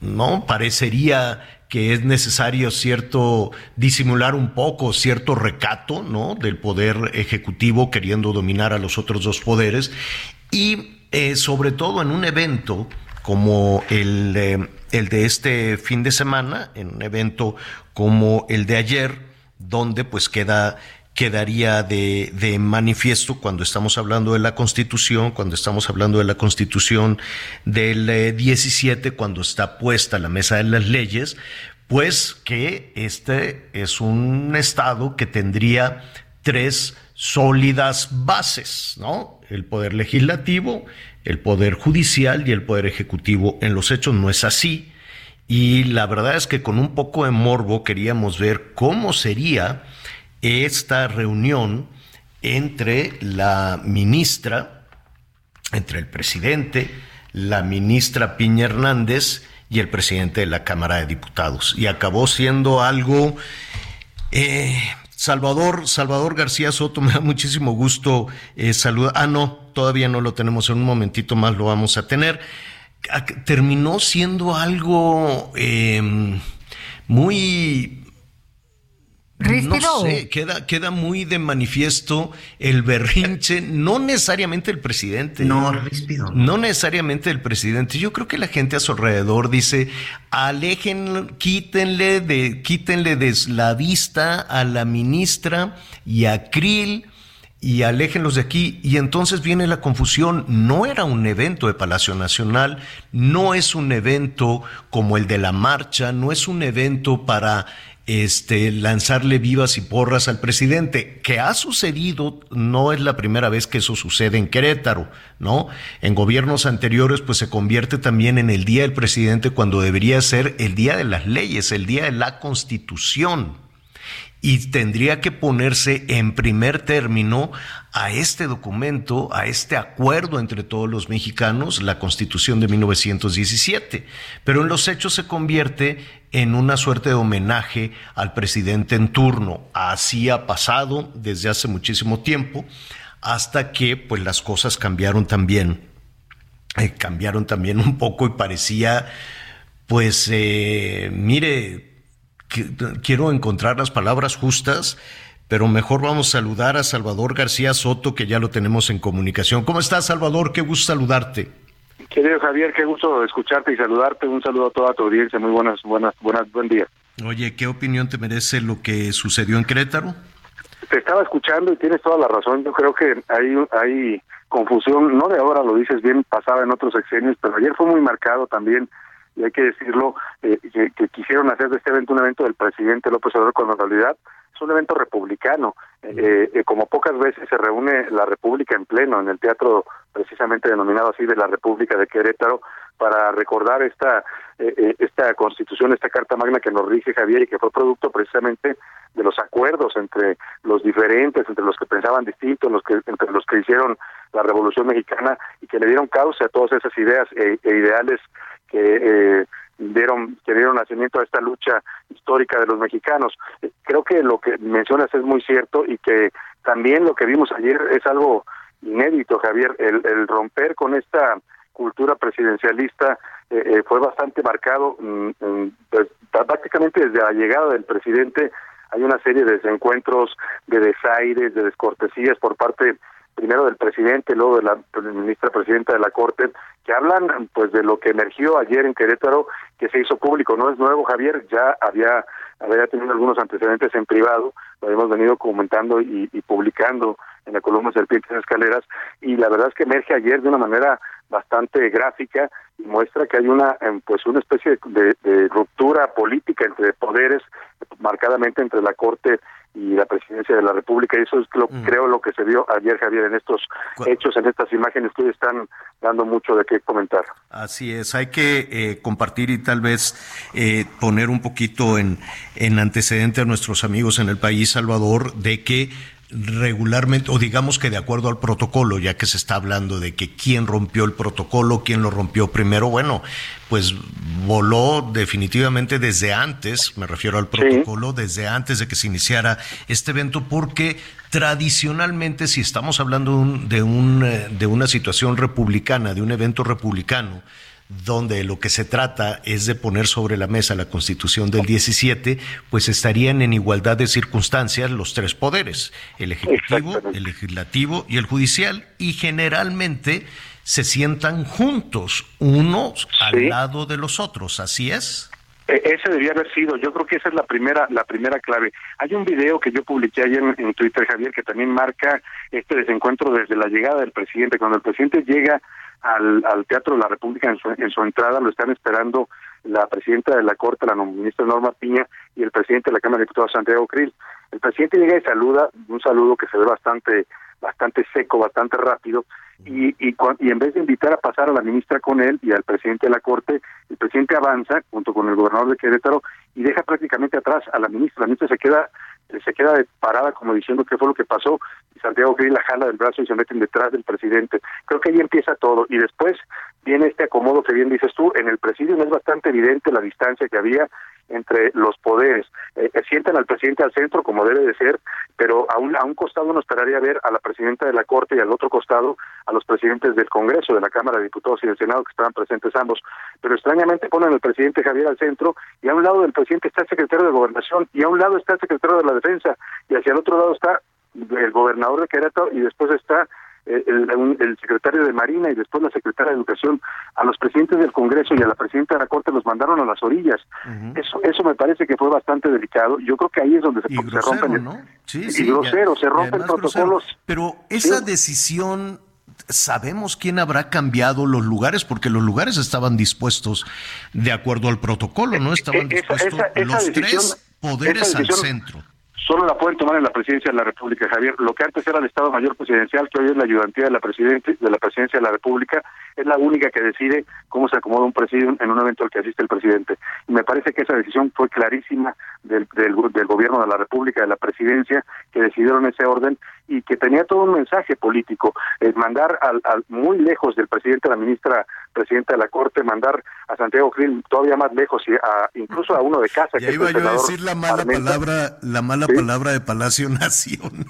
no parecería que es necesario cierto disimular un poco cierto recato no del poder ejecutivo queriendo dominar a los otros dos poderes y eh, sobre todo en un evento como el, eh, el de este fin de semana en un evento como el de ayer donde pues queda quedaría de, de manifiesto cuando estamos hablando de la Constitución, cuando estamos hablando de la Constitución del eh, 17, cuando está puesta la mesa de las leyes, pues que este es un Estado que tendría tres sólidas bases, ¿no? El poder legislativo, el poder judicial y el poder ejecutivo. En los hechos no es así. Y la verdad es que con un poco de morbo queríamos ver cómo sería esta reunión entre la ministra, entre el presidente, la ministra Piña Hernández y el presidente de la Cámara de Diputados. Y acabó siendo algo... eh, Salvador, Salvador García Soto, me da muchísimo gusto eh, saludar. Ah, no, todavía no lo tenemos, en un momentito más lo vamos a tener. Terminó siendo algo eh, muy ¿Ríspido no sé, queda, queda muy de manifiesto el berrinche, no necesariamente el presidente. No, ríspido. No necesariamente el presidente. Yo creo que la gente a su alrededor dice, alejen, quítenle de, quítenle de la vista a la ministra y a Krill y aléjenlos de aquí. Y entonces viene la confusión. No era un evento de Palacio Nacional, no es un evento como el de la marcha, no es un evento para este, lanzarle vivas y porras al presidente, que ha sucedido, no es la primera vez que eso sucede en Querétaro, ¿no? En gobiernos anteriores, pues se convierte también en el Día del Presidente cuando debería ser el Día de las Leyes, el Día de la Constitución y tendría que ponerse en primer término a este documento, a este acuerdo entre todos los mexicanos, la Constitución de 1917. Pero en los hechos se convierte en una suerte de homenaje al presidente en turno. Así ha pasado desde hace muchísimo tiempo, hasta que pues las cosas cambiaron también. Eh, cambiaron también un poco y parecía, pues, eh, mire, quiero encontrar las palabras justas, pero mejor vamos a saludar a Salvador García Soto, que ya lo tenemos en comunicación. ¿Cómo estás, Salvador? Qué gusto saludarte. Querido Javier, qué gusto escucharte y saludarte. Un saludo a toda tu audiencia. Muy buenas, buenas, buenas, buen día. Oye, ¿qué opinión te merece lo que sucedió en Querétaro? Te estaba escuchando y tienes toda la razón. Yo creo que hay, hay confusión, no de ahora lo dices bien, pasaba en otros sexenios, pero ayer fue muy marcado también, y hay que decirlo, eh, que, que quisieron hacer de este evento un evento del presidente López Obrador cuando en realidad es un evento republicano. Eh, eh, como pocas veces se reúne la República en pleno, en el teatro precisamente denominado así de la República de Querétaro, para recordar esta esta constitución, esta carta magna que nos rige Javier y que fue producto precisamente de los acuerdos entre los diferentes, entre los que pensaban distintos, los que entre los que hicieron la Revolución Mexicana y que le dieron causa a todas esas ideas e, e ideales que eh, dieron que dieron nacimiento a esta lucha histórica de los mexicanos. Creo que lo que mencionas es muy cierto y que también lo que vimos ayer es algo inédito, Javier, el, el romper con esta cultura presidencialista eh, eh, fue bastante marcado, mm, mm, pues, prácticamente desde la llegada del presidente hay una serie de desencuentros, de desaires, de descortesías por parte primero del presidente, luego de la ministra presidenta de la Corte, que hablan pues de lo que emergió ayer en Querétaro, que se hizo público. No es nuevo, Javier, ya había, había tenido algunos antecedentes en privado, lo hemos venido comentando y, y publicando en la columna Serpientes en Escaleras, y la verdad es que emerge ayer de una manera bastante gráfica y muestra que hay una em, pues una especie de, de ruptura política entre poderes marcadamente entre la corte y la presidencia de la república. Y eso es lo, creo lo que se vio ayer Javier en estos hechos en estas imágenes que hoy están dando mucho de qué comentar. Así es, hay que eh, compartir y tal vez eh, poner un poquito en, en antecedente a nuestros amigos en el país, Salvador, de que regularmente, o digamos que de acuerdo al protocolo, ya que se está hablando de que quién rompió el protocolo, quién lo rompió primero, bueno, pues voló definitivamente desde antes, me refiero al protocolo, desde antes de que se iniciara este evento, porque Tradicionalmente, si estamos hablando de, un- de, un, eh, de una situación republicana, de un evento republicano, donde lo que se trata es de poner sobre la mesa la constitución del 17, pues estarían en igualdad de circunstancias los tres poderes, el ejecutivo, el legislativo y el judicial, y generalmente se sientan juntos, unos al lado de los otros, ¿así es? E- Ese debía haber sido, yo creo que esa es la primera, la primera clave. Hay un video que yo publiqué ayer en, en Twitter, Javier, que también marca este desencuentro desde la llegada del presidente. Cuando el presidente llega al, al Teatro de la República en su, en su entrada, lo están esperando la presidenta de la Corte, la ministra Norma Piña, y el presidente de la Cámara de Diputados, Santiago Krill. El presidente llega y saluda, un saludo que se ve bastante, bastante seco, bastante rápido, y, y, y en vez de invitar a pasar a la ministra con él y al presidente de la Corte, el presidente avanza junto con el gobernador de Querétaro y deja prácticamente atrás a la ministra. La ministra se queda se queda parada como diciendo qué fue lo que pasó y Santiago Krill la jala del brazo y se meten detrás del presidente. Creo que ahí empieza todo y después viene este acomodo que bien dices tú. En el presidio no es bastante evidente la distancia que había entre los poderes. Eh, eh, sientan al presidente al centro como debe de ser, pero a un, a un costado uno esperaría ver a la presidenta de la Corte y al otro costado a los presidentes del Congreso, de la Cámara de Diputados y del Senado que estaban presentes ambos. Pero extrañamente ponen al presidente Javier al centro y a un lado del presidente está el secretario de Gobernación y a un lado está el secretario de la Defensa y hacia el otro lado está el gobernador de Querétaro y después está el, un- el secretario de Marina y después la secretaria de Educación, a los presidentes del Congreso y a la presidenta de la Corte los mandaron a las orillas. Eso eso me parece que fue bastante delicado. Yo creo que ahí es donde se, rompen. ¿no? Sí, y sí, grosero, se rompen además grosero. protocolos. Pero esa Sí. decisión, ¿sabemos quién habrá cambiado los lugares? Porque los lugares estaban dispuestos de acuerdo al protocolo, ¿no? Estaban Eh, esa- dispuestos esa- esa los decisión- tres poderes al centro. Solo la pueden tomar en la presidencia de la República, Javier. Lo que antes era el Estado Mayor Presidencial, que hoy es la ayudantía de la, presidente, de la presidencia de la República, es la única que decide cómo se acomoda un presidium en un evento al que asiste el presidente. Y me parece que esa decisión fue clarísima del, del, del gobierno de la República, de la presidencia, que decidieron ese orden y que tenía todo un mensaje político. Eh, mandar al, al- muy lejos del presidente, la ministra presidenta de la Corte, mandar a Santiago Krill todavía más lejos, y a, incluso a uno de casa, que Ya es iba yo a decir la mala Armenta. palabra, la mala Sí. palabra de Palacio Nacional.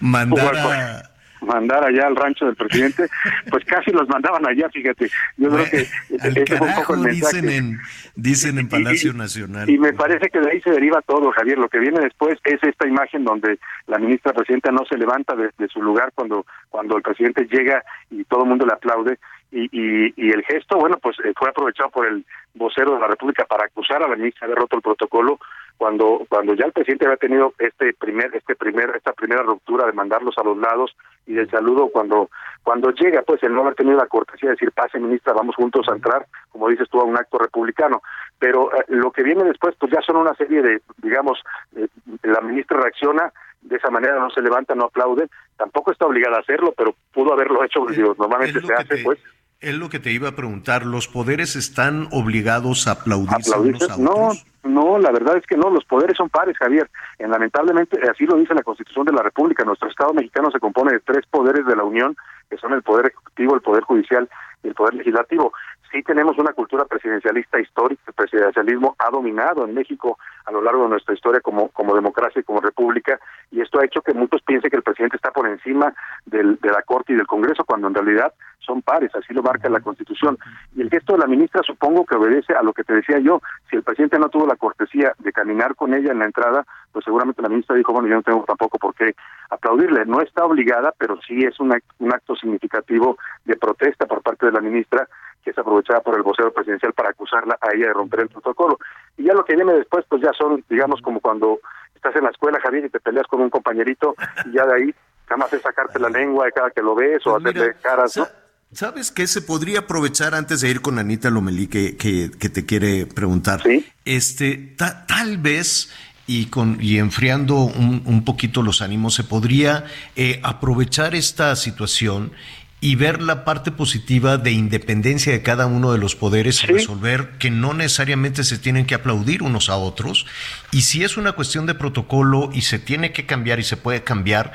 Mandar a, mandar allá al rancho del presidente, pues casi los mandaban allá, fíjate. Yo creo que al ese fue un poco el mensaje. dicen en, dicen en Palacio Nacional. Y me parece que de ahí se deriva todo, Javier. Lo que viene después es esta imagen donde la ministra presidenta no se levanta de, de su lugar cuando cuando el presidente llega y todo el mundo le aplaude. Y, y, y el gesto, bueno, pues eh, fue aprovechado por el vocero de la República para acusar a la ministra de haber roto el protocolo cuando cuando ya el presidente había tenido este primer este primer esta primera ruptura de mandarlos a los lados y del saludo cuando cuando llega pues el no haber tenido la cortesía de decir pase ministra vamos juntos a entrar como dices tú a un acto republicano. Pero eh, lo que viene después pues ya son una serie de digamos eh, la ministra reacciona de esa manera no se levanta no aplaude tampoco está obligada a hacerlo pero pudo haberlo hecho digo, normalmente se hace pues Es lo que te iba a preguntar, ¿los poderes están obligados a aplaudirse aplaudirse. unos a No, otros? no, la verdad es que no, los poderes son pares, Javier. Eh, lamentablemente, así lo dice la Constitución de la República. Nuestro Estado mexicano se compone de tres poderes de la Unión, que son el Poder Ejecutivo, el Poder Judicial y el Poder Legislativo. Sí tenemos una cultura presidencialista histórica, el presidencialismo ha dominado en México a lo largo de nuestra historia como, como democracia y como república, y esto ha hecho que muchos piensen que el presidente está por encima del, de la Corte y del Congreso, cuando en realidad son pares, así lo marca la Constitución. Y el gesto de la ministra supongo que obedece a lo que te decía yo, si el presidente no tuvo la cortesía de caminar con ella en la entrada, pues seguramente la ministra dijo, bueno, yo no tengo tampoco por qué aplaudirle. No está obligada, pero sí es un, act- un acto significativo de protesta por parte de la ministra, que es aprovechada por el vocero presidencial para acusarla a ella de romper el protocolo. Y ya lo que viene después, pues ya son, digamos, como cuando estás en la escuela, Javier, y te peleas con un compañerito, y ya de ahí nada más es sacarte la lengua de cada que lo ves o Pues mira, hacerle caras, ¿no? Sa- ¿Sabes qué se podría aprovechar antes de ir con Anita Lomelí que, que, que te quiere preguntar? Este, ta- tal vez y con y enfriando un, un poquito los ánimos se podría eh, aprovechar esta situación y ver la parte positiva de independencia de cada uno de los poderes y resolver que no necesariamente se tienen que aplaudir unos a otros. Y si es una cuestión de protocolo y se tiene que cambiar y se puede cambiar,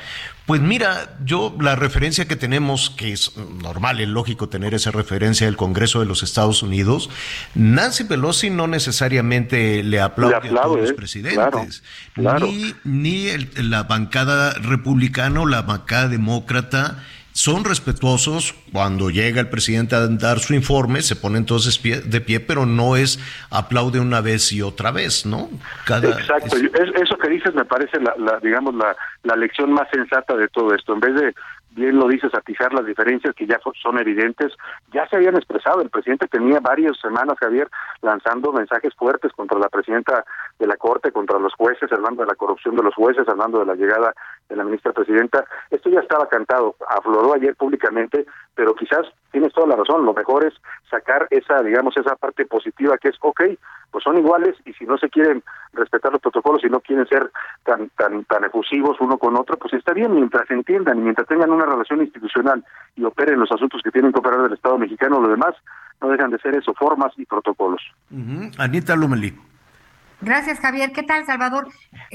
pues mira, yo la referencia que tenemos, que es normal, es lógico tener esa referencia del Congreso de los Estados Unidos, Nancy Pelosi no necesariamente le aplaude, a todos los presidentes, ni, ni el- la bancada republicana o la bancada demócrata son respetuosos cuando llega el presidente a dar su informe, se ponen entonces pie- de pie, pero no es aplaude una vez y otra vez, ¿no? Cada, Exacto, Es- eso que dices me parece la, la, digamos la, la lección más sensata de todo esto. En vez de bien lo dices atizar las diferencias que ya son evidentes, ya se habían expresado. El presidente tenía varias semanas, Javier, lanzando mensajes fuertes contra la presidenta de la Corte, contra los jueces, hablando de la corrupción de los jueces, hablando de la llegada de la ministra presidenta. Esto ya estaba cantado, afloró ayer públicamente, pero quizás tienes toda la razón. Lo mejor es sacar esa, digamos, esa parte positiva que es, ok, pues son iguales y si no se quieren respetar los protocolos y no quieren ser tan tan tan efusivos uno con otro, pues está bien mientras se entiendan y mientras tengan una relación institucional y operen los asuntos que tienen que operar del Estado mexicano, lo demás no dejan de ser eso, formas y protocolos. Anita Lumeli. Gracias, Javier. ¿Qué tal, Salvador?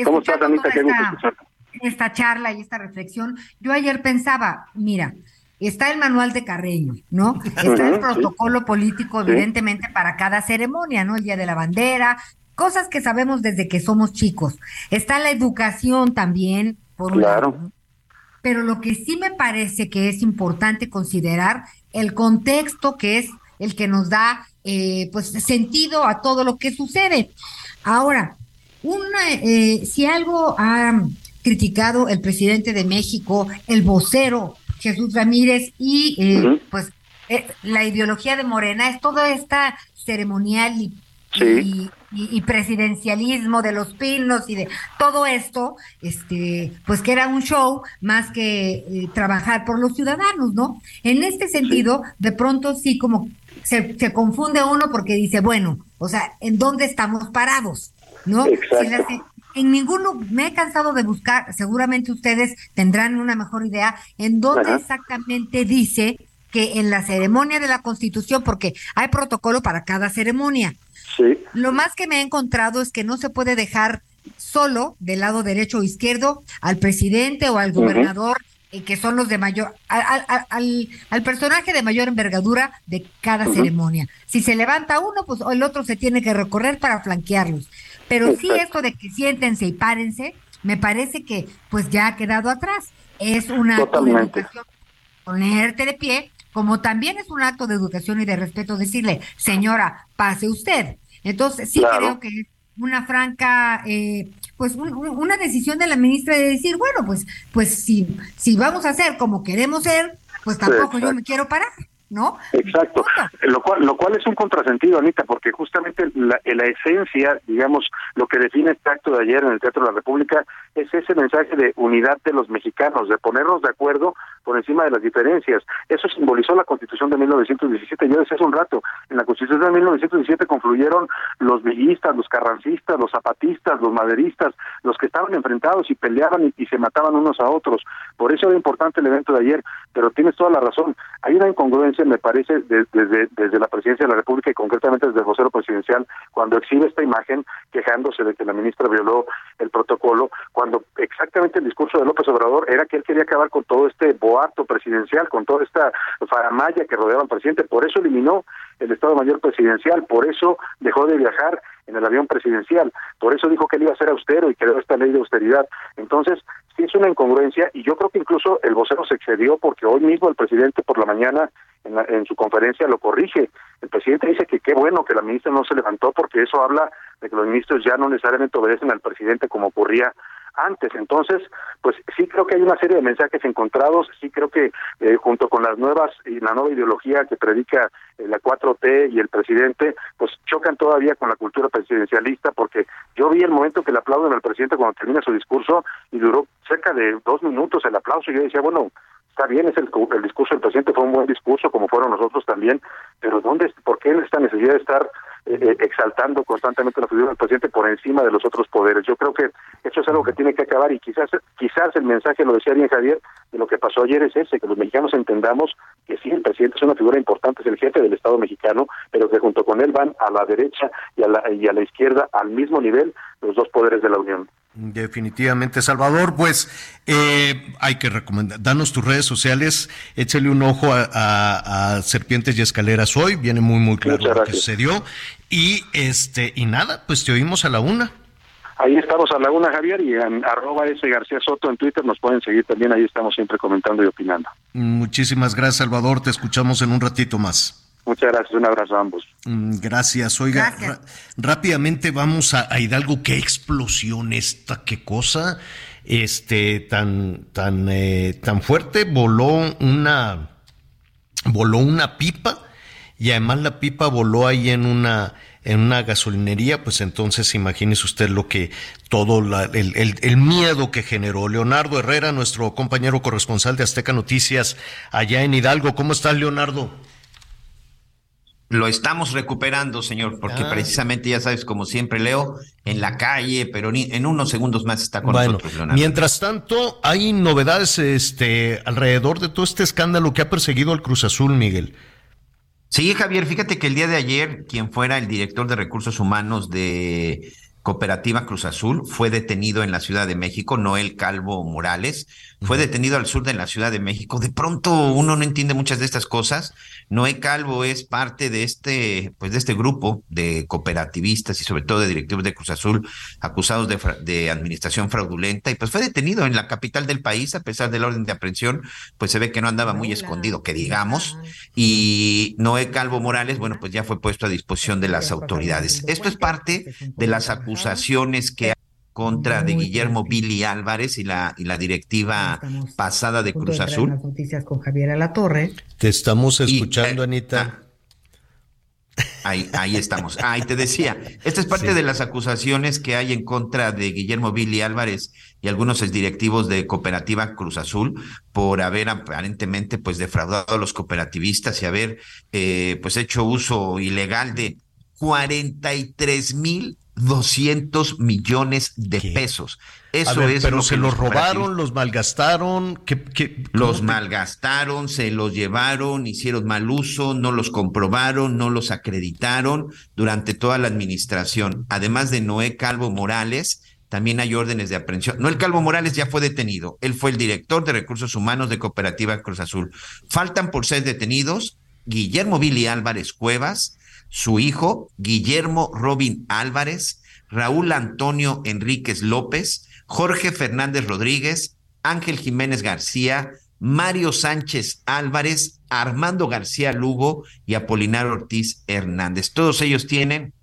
¿Cómo estás, Anita? Qué gusto escucharte. Esta charla y esta reflexión, yo ayer pensaba, mira, está el manual de Carreño, ¿no? Está el sí. protocolo político, Sí. evidentemente, para cada ceremonia, ¿no? El Día de la Bandera, cosas que sabemos desde que somos chicos. Está la educación también, por un Claro. lado, ¿no? Pero lo que sí me parece que es importante considerar el contexto que es el que nos da eh, pues sentido a todo lo que sucede. Ahora, una, eh, si algo ha criticado el presidente de México, el vocero Jesús Ramírez y eh, pues eh, la ideología de Morena es toda esta ceremonial y, Sí. y, y presidencialismo de los pinos y de todo esto, este, pues que era un show más que eh, trabajar por los ciudadanos, ¿no? En este sentido, de pronto sí como se, se confunde uno porque dice, bueno, o sea, ¿en dónde estamos parados? ¿No? Exacto. Si las- en ninguno, me he cansado de buscar, seguramente ustedes tendrán una mejor idea, en dónde Ajá. exactamente dice que en la ceremonia de la Constitución, porque hay protocolo para cada ceremonia, Sí. lo más que me he encontrado es que no se puede dejar solo del lado derecho o izquierdo al presidente o al gobernador, eh, que son los de mayor, al, al- al- al personaje de mayor envergadura de cada ceremonia. Si se levanta uno, pues el otro se tiene que recorrer para flanquearlos. Pero sí esto de que siéntense y párense, me parece que pues ya ha quedado atrás. Es un acto de educación ponerte de pie, como también es un acto de educación y de respeto decirle, señora, pase usted. Entonces, sí Claro. creo que es una franca, eh, pues un- un- una decisión de la ministra de decir, bueno, pues, pues si, si vamos a hacer como queremos ser, pues tampoco yo me quiero parar, ¿no? Exacto, lo cual, lo cual es un contrasentido, Anita, porque justamente la, la esencia, digamos, lo que define este acto de ayer en el Teatro de la República es ese mensaje de unidad de los mexicanos, de ponernos de acuerdo por encima de las diferencias. Eso simbolizó la Constitución de 1917. Yo decía hace un rato, en la Constitución de 1917 confluyeron los villistas, los carrancistas, los zapatistas, los maderistas, los que estaban enfrentados y peleaban y, y se mataban unos a otros. Por eso era importante el evento de ayer, pero tienes toda la razón. Hay una incongruencia, me parece, de- desde, desde la presidencia de la República y concretamente desde el vocero presidencial, cuando exhibe esta imagen quejándose de que la ministra violó el protocolo, cuando exactamente el discurso de López Obrador era que él quería acabar con todo este boato presidencial, con toda esta faramaya que rodeaba al presidente. Por eso eliminó el Estado Mayor Presidencial, por eso dejó de viajar en el avión presidencial, por eso dijo que él iba a ser austero y creó esta ley de austeridad. Entonces, sí es una incongruencia y yo creo que incluso el vocero se excedió porque hoy mismo el presidente por la mañana en, la- en su conferencia lo corrige. El presidente dice que qué bueno que la ministra no se levantó porque eso habla de que los ministros ya no necesariamente obedecen al presidente como ocurría antes. Entonces, pues sí creo que hay una serie de mensajes encontrados, sí creo que eh, junto con las nuevas y la nueva ideología que predica eh, la 4T y el presidente, pues chocan todavía con la cultura presidencialista porque yo vi el momento que le aplauden al presidente cuando termina su discurso y duró cerca de dos minutos el aplauso y yo decía, bueno, está bien, es el, el discurso del presidente, fue un buen discurso, como fueron nosotros también, pero ¿dónde, por qué esta necesidad de estar eh, eh, exaltando constantemente la figura del presidente por encima de los otros poderes. Yo creo que eso es algo que tiene que acabar y quizás quizás el mensaje, lo decía bien Javier, de lo que pasó ayer es ese, que los mexicanos entendamos que sí, el presidente es una figura importante, es el jefe del Estado mexicano, pero que junto con él van a la derecha y a la, y a la izquierda al mismo nivel los dos poderes de la Unión. Definitivamente, Salvador, pues eh, hay que recomendar, danos tus redes sociales, échale un ojo a, a, Serpientes y Escaleras hoy, viene muy muy claro lo que sucedió, y este, y nada, pues te oímos a la una. Ahí estamos a la una, Javier, y en arroba ese García Soto en Twitter nos pueden seguir también, ahí estamos siempre comentando y opinando. Muchísimas gracias, Salvador, te escuchamos en un ratito más. Muchas gracias, un abrazo a ambos. Mm, gracias, oiga, rápidamente vamos a, a, Hidalgo, qué explosión esta, qué cosa, este, tan, tan, eh, tan fuerte, voló una, voló una pipa, y además la pipa voló ahí en una, en una gasolinería, pues entonces imagínese usted lo que, todo la, el, el, el, miedo que generó. Leonardo Herrera, nuestro compañero corresponsal de Azteca Noticias, allá en Hidalgo, ¿cómo estás, Leonardo? Lo estamos recuperando, señor, porque ah. precisamente ya sabes, como siempre leo, en la calle, pero en unos segundos más está con bueno, nosotros, Leonardo. Mientras tanto, hay novedades este, alrededor de todo este escándalo que ha perseguido al Cruz Azul, Miguel. Sí, Javier, fíjate que el día de ayer, quien fuera el director de recursos humanos de Cooperativa Cruz Azul fue detenido en la Ciudad de México, Noel Calvo Morales, fue detenido al sur de la Ciudad de México. De pronto uno no entiende muchas de estas cosas. Noé Calvo es parte de este, pues de este grupo de cooperativistas y sobre todo de directivos de Cruz Azul acusados de, de, administración fraudulenta y pues fue detenido en la capital del país a pesar del orden de aprehensión, pues se ve que no andaba muy escondido, que digamos. Y Noé Calvo Morales, bueno, pues ya fue puesto a disposición de las autoridades. Esto es parte de las acusaciones que contra de Guillermo Billy Álvarez y la, y la directiva pasada de Cruz Azul. Las noticias con Javier Alatorre. Te estamos escuchando, y, eh, Anita. Ah, ahí, ahí estamos. Ahí te decía, esta es parte sí. de las acusaciones que hay en contra de Guillermo Billy Álvarez y algunos directivos de Cooperativa Cruz Azul por haber aparentemente pues defraudado a los cooperativistas y haber eh, pues hecho uso ilegal de 43 mil 200 millones de ¿Qué? pesos. Eso ver, es pero lo se los robaron, los malgastaron, ¿qué, qué, los te... malgastaron, se los llevaron, hicieron mal uso, no los comprobaron, no los acreditaron durante toda la administración. Además de Noé Calvo Morales, también hay órdenes de aprehensión. Noel Calvo Morales ya fue detenido. Él fue el director de recursos humanos de Cooperativa Cruz Azul. Faltan por ser detenidos Guillermo Billy Álvarez Cuevas, su hijo, Guillermo Robin Álvarez, Raúl Antonio Enríquez López, Jorge Fernández Rodríguez, Ángel Jiménez García, Mario Sánchez Álvarez, Armando García Lugo y Apolinar Ortiz Hernández. Todos ellos tienen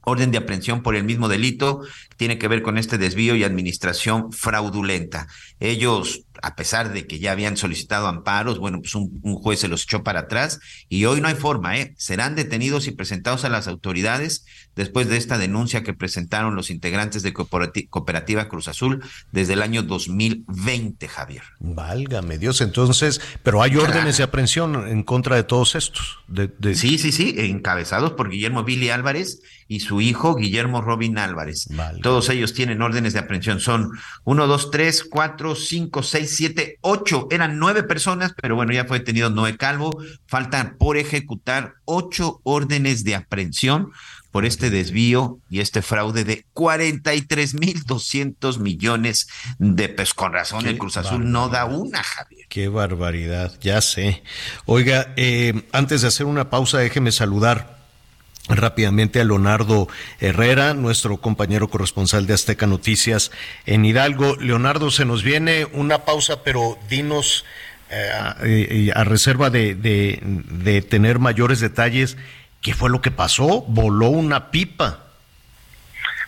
orden de aprehensión por el mismo delito, tiene que ver con este desvío y administración fraudulenta. Ellos, a pesar de que ya habían solicitado amparos, bueno, pues un, un, juez se los echó para atrás y hoy no hay forma, ¿eh? Serán detenidos y presentados a las autoridades después de esta denuncia que presentaron los integrantes de Cooperativa Cruz Azul desde el año 2020, Javier. Válgame Dios, entonces, pero hay órdenes de aprehensión en contra de todos estos. De, de... Sí, sí, sí, encabezados por Guillermo Billy Álvarez y su hijo Guillermo Robin Álvarez. Vale. Todos ellos tienen órdenes de aprehensión. Son uno, dos, tres, cuatro, cinco, seis, siete, ocho. Eran nueve personas, pero bueno, ya fue detenido Noé Calvo. Faltan por ejecutar ocho órdenes de aprehensión por este desvío y este fraude de 43 mil 200 millones de pesos. Con razón, el Cruz Azul no da una, Javier. Qué barbaridad, ya sé. Oiga, eh, antes de hacer una pausa, déjeme saludar rápidamente a Leonardo Herrera, nuestro compañero corresponsal de Azteca Noticias en Hidalgo. Leonardo, se nos viene una pausa, pero dinos eh, a, a, reserva de, de, de tener mayores detalles ¿Qué fue lo que pasó? Voló una pipa.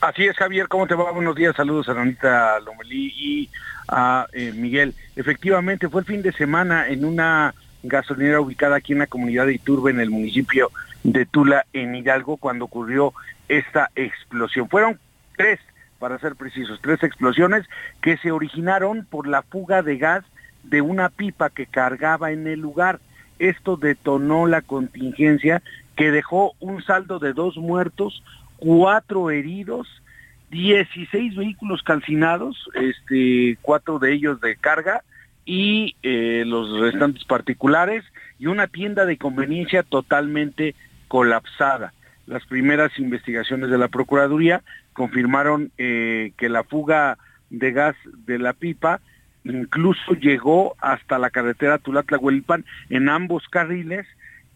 Así es, Javier, ¿cómo te va? Buenos días, saludos a Anita Lomelí y a eh, Miguel. Efectivamente, fue el fin de semana en una gasolinera ubicada aquí en la comunidad de Iturbe, en el municipio de Tula, en Hidalgo, cuando ocurrió esta explosión. Fueron tres, para ser precisos, tres explosiones que se originaron por la fuga de gas de una pipa que cargaba en el lugar. Esto detonó la contingencia que dejó un saldo de dos muertos, cuatro heridos, 16 vehículos calcinados, este, cuatro de ellos de carga y eh, los restantes particulares y una tienda de conveniencia totalmente colapsada. Las primeras investigaciones de la Procuraduría confirmaron eh, que la fuga de gas de la pipa incluso llegó hasta la carretera Tulatla-Huelipan en ambos carriles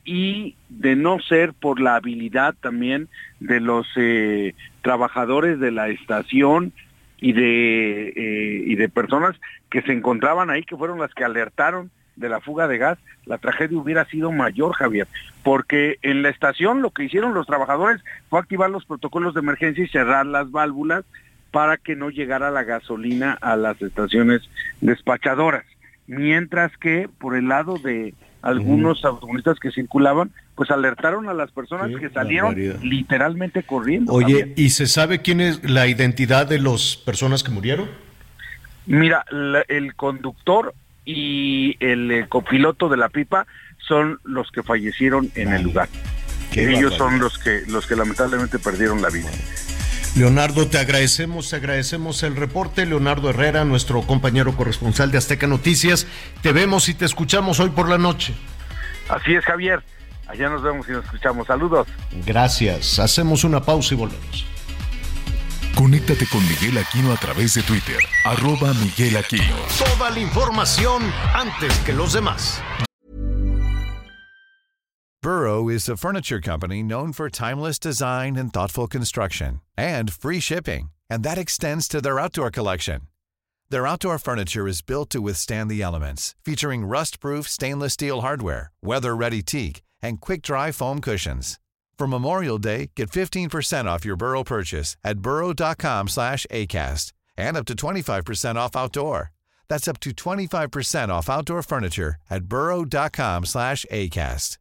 y de no ser por la habilidad también de los eh, trabajadores de la estación y de eh, y de personas que se encontraban ahí que fueron las que alertaron de la fuga de gas, la tragedia hubiera sido mayor, Javier, porque en la estación lo que hicieron los trabajadores fue activar los protocolos de emergencia y cerrar las válvulas para que no llegara la gasolina a las estaciones despachadoras, mientras que por el lado de algunos automovilistas que circulaban, pues alertaron a las personas que salieron barbaridad. literalmente corriendo. Oye. ¿y se sabe quién es la identidad de las personas que murieron? Mira, la- el conductor y el eh, copiloto de la pipa son los que fallecieron en el lugar. Qué Ellos barbaridad. son los que los que lamentablemente perdieron la vida. Leonardo, te agradecemos, te agradecemos el reporte. Leonardo Herrera, nuestro compañero corresponsal de Azteca Noticias. Te vemos y te escuchamos hoy por la noche. Así es, Javier. Allá nos vemos y nos escuchamos. Saludos. Gracias. Hacemos una pausa y volvemos. Conéctate con Miguel Aquino a través de Twitter, arroba Miguel Aquino. Toda la información antes que los demás. Burrow is a furniture company known for timeless design and thoughtful construction and free shipping, and that extends to their outdoor collection. Their outdoor furniture is built to withstand the elements, featuring rust-proof stainless steel hardware, weather-ready teak, and quick-dry foam cushions. For Memorial Day, get 15% off your Burrow purchase at burrow.com slash ACAST and up to 25% off outdoor. That's up to 25% off outdoor furniture at burrow.com slash ACAST.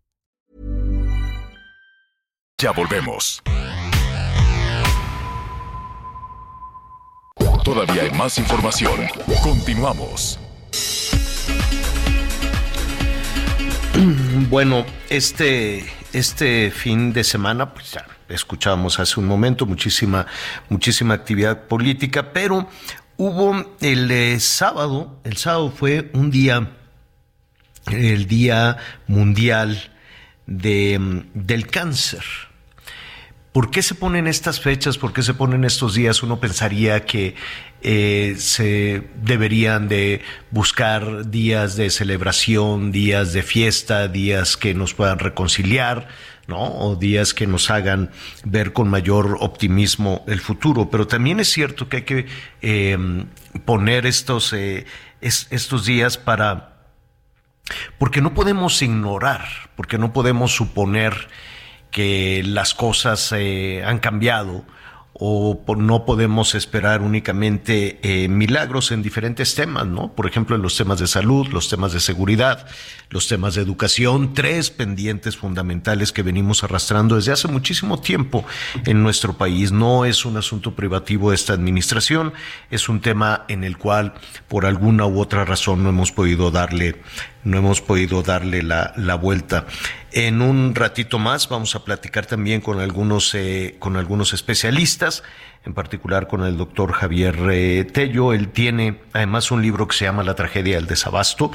Ya volvemos. Todavía hay más información. Continuamos. Bueno, este, este fin de semana, pues ya escuchábamos hace un momento muchísima, muchísima actividad política, pero hubo el eh, sábado, el sábado fue un día, el Día Mundial de, mm, del Cáncer. ¿Por qué se ponen estas fechas? ¿Por qué se ponen estos días? Uno pensaría que eh, se deberían de buscar días de celebración, días de fiesta, días que nos puedan reconciliar, ¿no? O días que nos hagan ver con mayor optimismo el futuro. Pero también es cierto que hay que eh, poner estos, eh, es- estos días para porque no podemos ignorar, porque no podemos suponer que las cosas eh, han cambiado o por- no podemos esperar únicamente eh, milagros en diferentes temas, ¿no? Por ejemplo, en los temas de salud, los temas de seguridad, los temas de educación, tres pendientes fundamentales que venimos arrastrando desde hace muchísimo tiempo en nuestro país. No es un asunto privativo de esta administración, es un tema en el cual por alguna u otra razón no hemos podido darle no hemos podido darle la, la vuelta. En un ratito más vamos a platicar también con algunos, eh, con algunos especialistas, en particular con el doctor Javier eh, Tello. Él tiene además un libro que se llama La tragedia del desabasto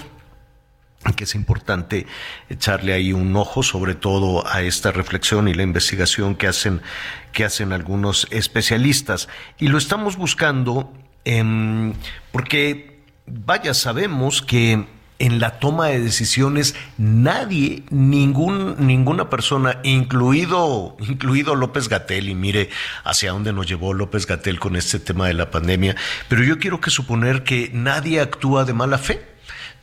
que es importante echarle ahí un ojo, sobre todo a esta reflexión y la investigación que hacen, que hacen algunos especialistas. Y lo estamos buscando em, porque, vaya, sabemos que en la toma de decisiones nadie, ningún, ninguna persona, incluido, incluido López Gatel, y mire hacia dónde nos llevó López Gatel con este tema de la pandemia, pero yo quiero que suponer que nadie actúa de mala fe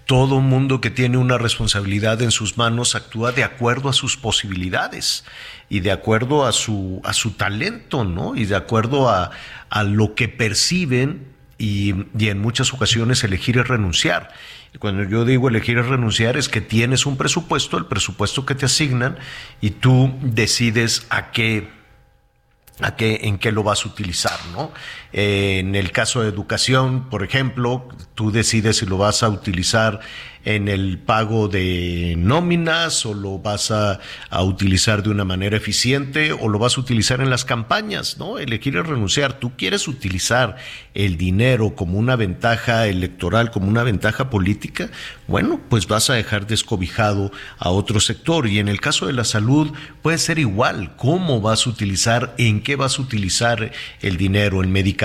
todo mundo que tiene una responsabilidad en sus manos actúa de acuerdo a sus posibilidades y de acuerdo a su, a su talento, ¿no? Y de acuerdo a, a lo que perciben y, y en muchas ocasiones elegir es renunciar. Cuando yo digo elegir es renunciar es que tienes un presupuesto, el presupuesto que te asignan y tú decides a qué a qué, en qué lo vas a utilizar, ¿no? En el caso de educación, por ejemplo, tú decides si lo vas a utilizar en el pago de nóminas o lo vas a, a utilizar de una manera eficiente o lo vas a utilizar en las campañas, ¿no? Elegir es renunciar. Tú quieres utilizar el dinero como una ventaja electoral, como una ventaja política, bueno, pues vas a dejar descobijado a otro sector. Y en el caso de la salud puede ser igual. ¿Cómo vas a utilizar, en qué vas a utilizar el dinero? En medicamentos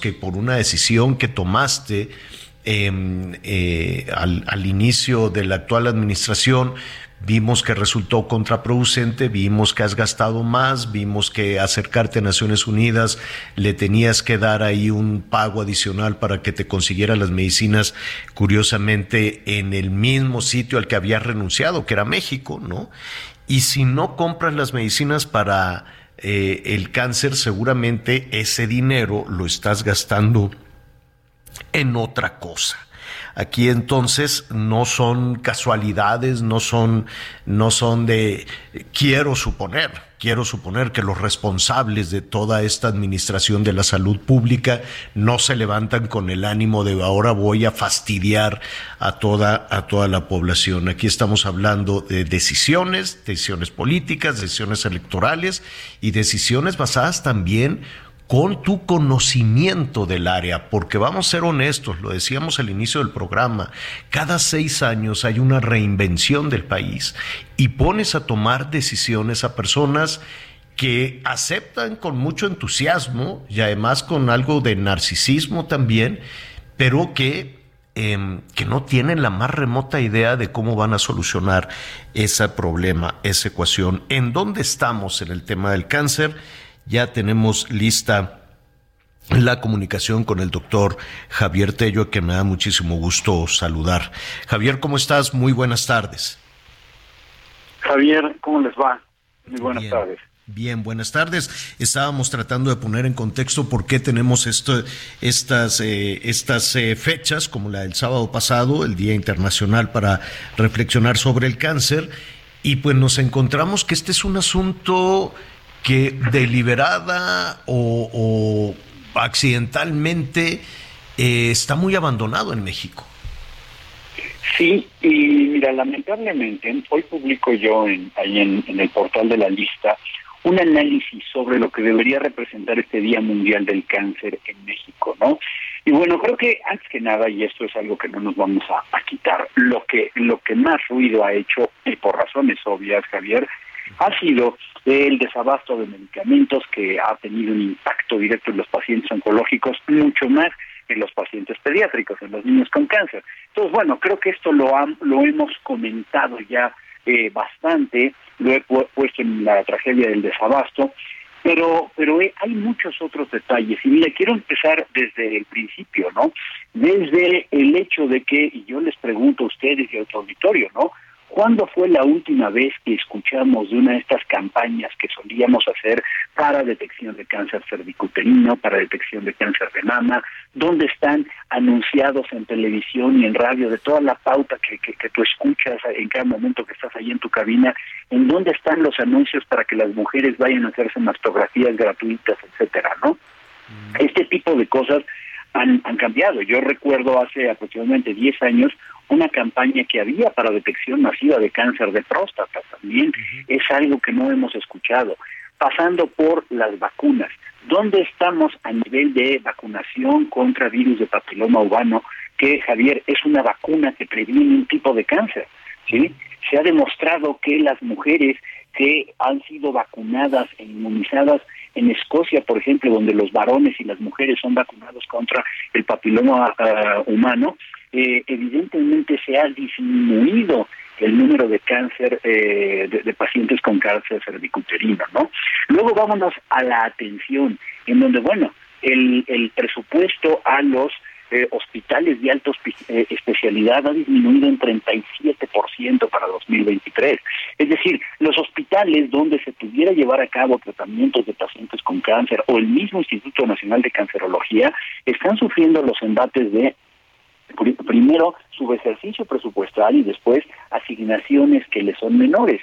que por una decisión que tomaste em, eh, al, al inicio de la actual administración, Vimos que resultó contraproducente, vimos que has gastado más, vimos que acercarte a Naciones Unidas le tenías que dar ahí un pago adicional para que te consiguiera las medicinas, curiosamente, en el mismo sitio al que habías renunciado, que era México, ¿no? Y si no compras las medicinas para eh, el cáncer, seguramente ese dinero lo estás gastando en otra cosa. Aquí entonces no son casualidades, no son, no son de quiero suponer, quiero suponer que los responsables de toda esta administración de la salud pública no se levantan con el ánimo de ahora voy a fastidiar a toda, a toda la población. Aquí estamos hablando de decisiones, decisiones políticas, decisiones electorales y decisiones basadas también con tu conocimiento del área, porque vamos a ser honestos, lo decíamos al inicio del programa, cada seis años hay una reinvención del país y pones a tomar decisiones a personas que aceptan con mucho entusiasmo y además con algo de narcisismo también, pero que, em, que no tienen la más remota idea de cómo van a solucionar ese problema, esa ecuación. ¿En dónde estamos en el tema del cáncer? Ya tenemos lista la comunicación con el doctor Javier Tello, que me da muchísimo gusto saludar. Javier, ¿cómo estás? Muy buenas tardes. Javier, ¿cómo les va? Muy buenas Bien. tardes. Bien, buenas tardes. Estábamos tratando de poner en contexto por qué tenemos esto, estas, eh, estas eh, fechas, como la del sábado pasado, el Día Internacional para reflexionar sobre el cáncer, y pues nos encontramos que este es un asunto que deliberada o, accidentalmente eh, está muy abandonado en México. Sí, y mira, lamentablemente, hoy publico yo en, ahí en, en el portal de la lista un análisis sobre lo que debería representar este Día Mundial del Cáncer en México, ¿no? Y bueno, creo que antes que nada, y esto es algo que no nos vamos a, a quitar, lo que, lo que más ruido ha hecho, y por razones obvias, Javier, ha sido el desabasto de medicamentos que ha tenido un impacto directo en los pacientes oncológicos, mucho más en los pacientes pediátricos, en los niños con cáncer. Entonces, bueno, creo que esto lo, han- lo hemos comentado ya eh, bastante, lo he pu- puesto en la tragedia del desabasto, pero pero eh, hay muchos otros detalles. Y mira quiero empezar desde el principio no desde el hecho de que y yo les pregunto a ustedes y a tu auditorio no ¿Cuándo fue la última vez que escuchamos de una de estas campañas que solíamos hacer para detección de cáncer cervicuterino, para detección de cáncer de mama? ¿Dónde están anunciados en televisión y en radio de toda la pauta que, que, que tú escuchas en cada momento que estás ahí en tu cabina? ¿En dónde están los anuncios para que las mujeres vayan a hacerse mastografías gratuitas, etcétera, no? Este tipo de cosas han, han cambiado. Yo recuerdo hace aproximadamente 10 años una campaña que había para detección masiva de cáncer de próstata también. Es algo que no hemos escuchado. Pasando por las vacunas. ¿Dónde estamos a nivel de vacunación contra virus de papiloma humano? Que, Javier, es una vacuna que previene un tipo de cáncer. ¿sí? Se ha demostrado que las mujeres que han sido vacunadas e inmunizadas en Escocia, por ejemplo, donde los varones y las mujeres son vacunados contra el papiloma ah, humano, eh, evidentemente se ha disminuido el número de cáncer eh, de, de pacientes con cáncer cervicuterino, ¿no? Luego vámonos a la atención, en donde, bueno, el, el presupuesto a los eh, hospitales de alta eh, especialidad ha disminuido en 37% para 2023. Es decir, los hospitales donde se pudiera llevar a cabo tratamientos de pacientes con cáncer o el mismo Instituto Nacional de Cancerología están sufriendo los embates de pri- primero su ejercicio presupuestal y después asignaciones que le son menores.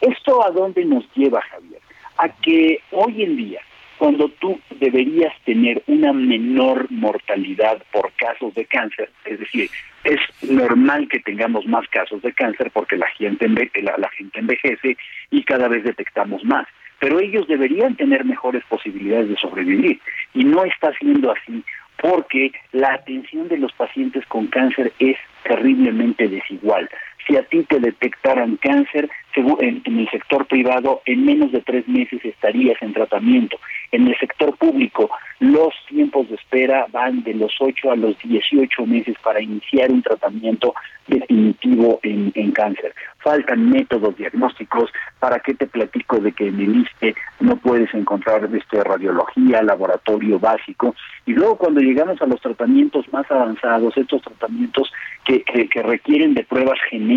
¿Esto a dónde nos lleva, Javier? A que hoy en día, cuando tú deberías tener una menor mortalidad por casos de cáncer, es decir, es normal que tengamos más casos de cáncer porque la gente, enve- la, la gente envejece y cada vez detectamos más. Pero ellos deberían tener mejores posibilidades de sobrevivir y no está siendo así porque la atención de los pacientes con cáncer es terriblemente desigual. Si a ti te detectaran cáncer en, el sector privado, en menos de tres meses estarías en tratamiento. En el sector público, los tiempos de espera van de los 8 a los 18 meses para iniciar un tratamiento definitivo en, cáncer. Faltan métodos diagnósticos. ¿Para qué te platico de que en el ISSSTE no puedes encontrar este, radiología, laboratorio básico? Y luego cuando llegamos a los tratamientos más avanzados, estos tratamientos que, que, que requieren de pruebas genéticas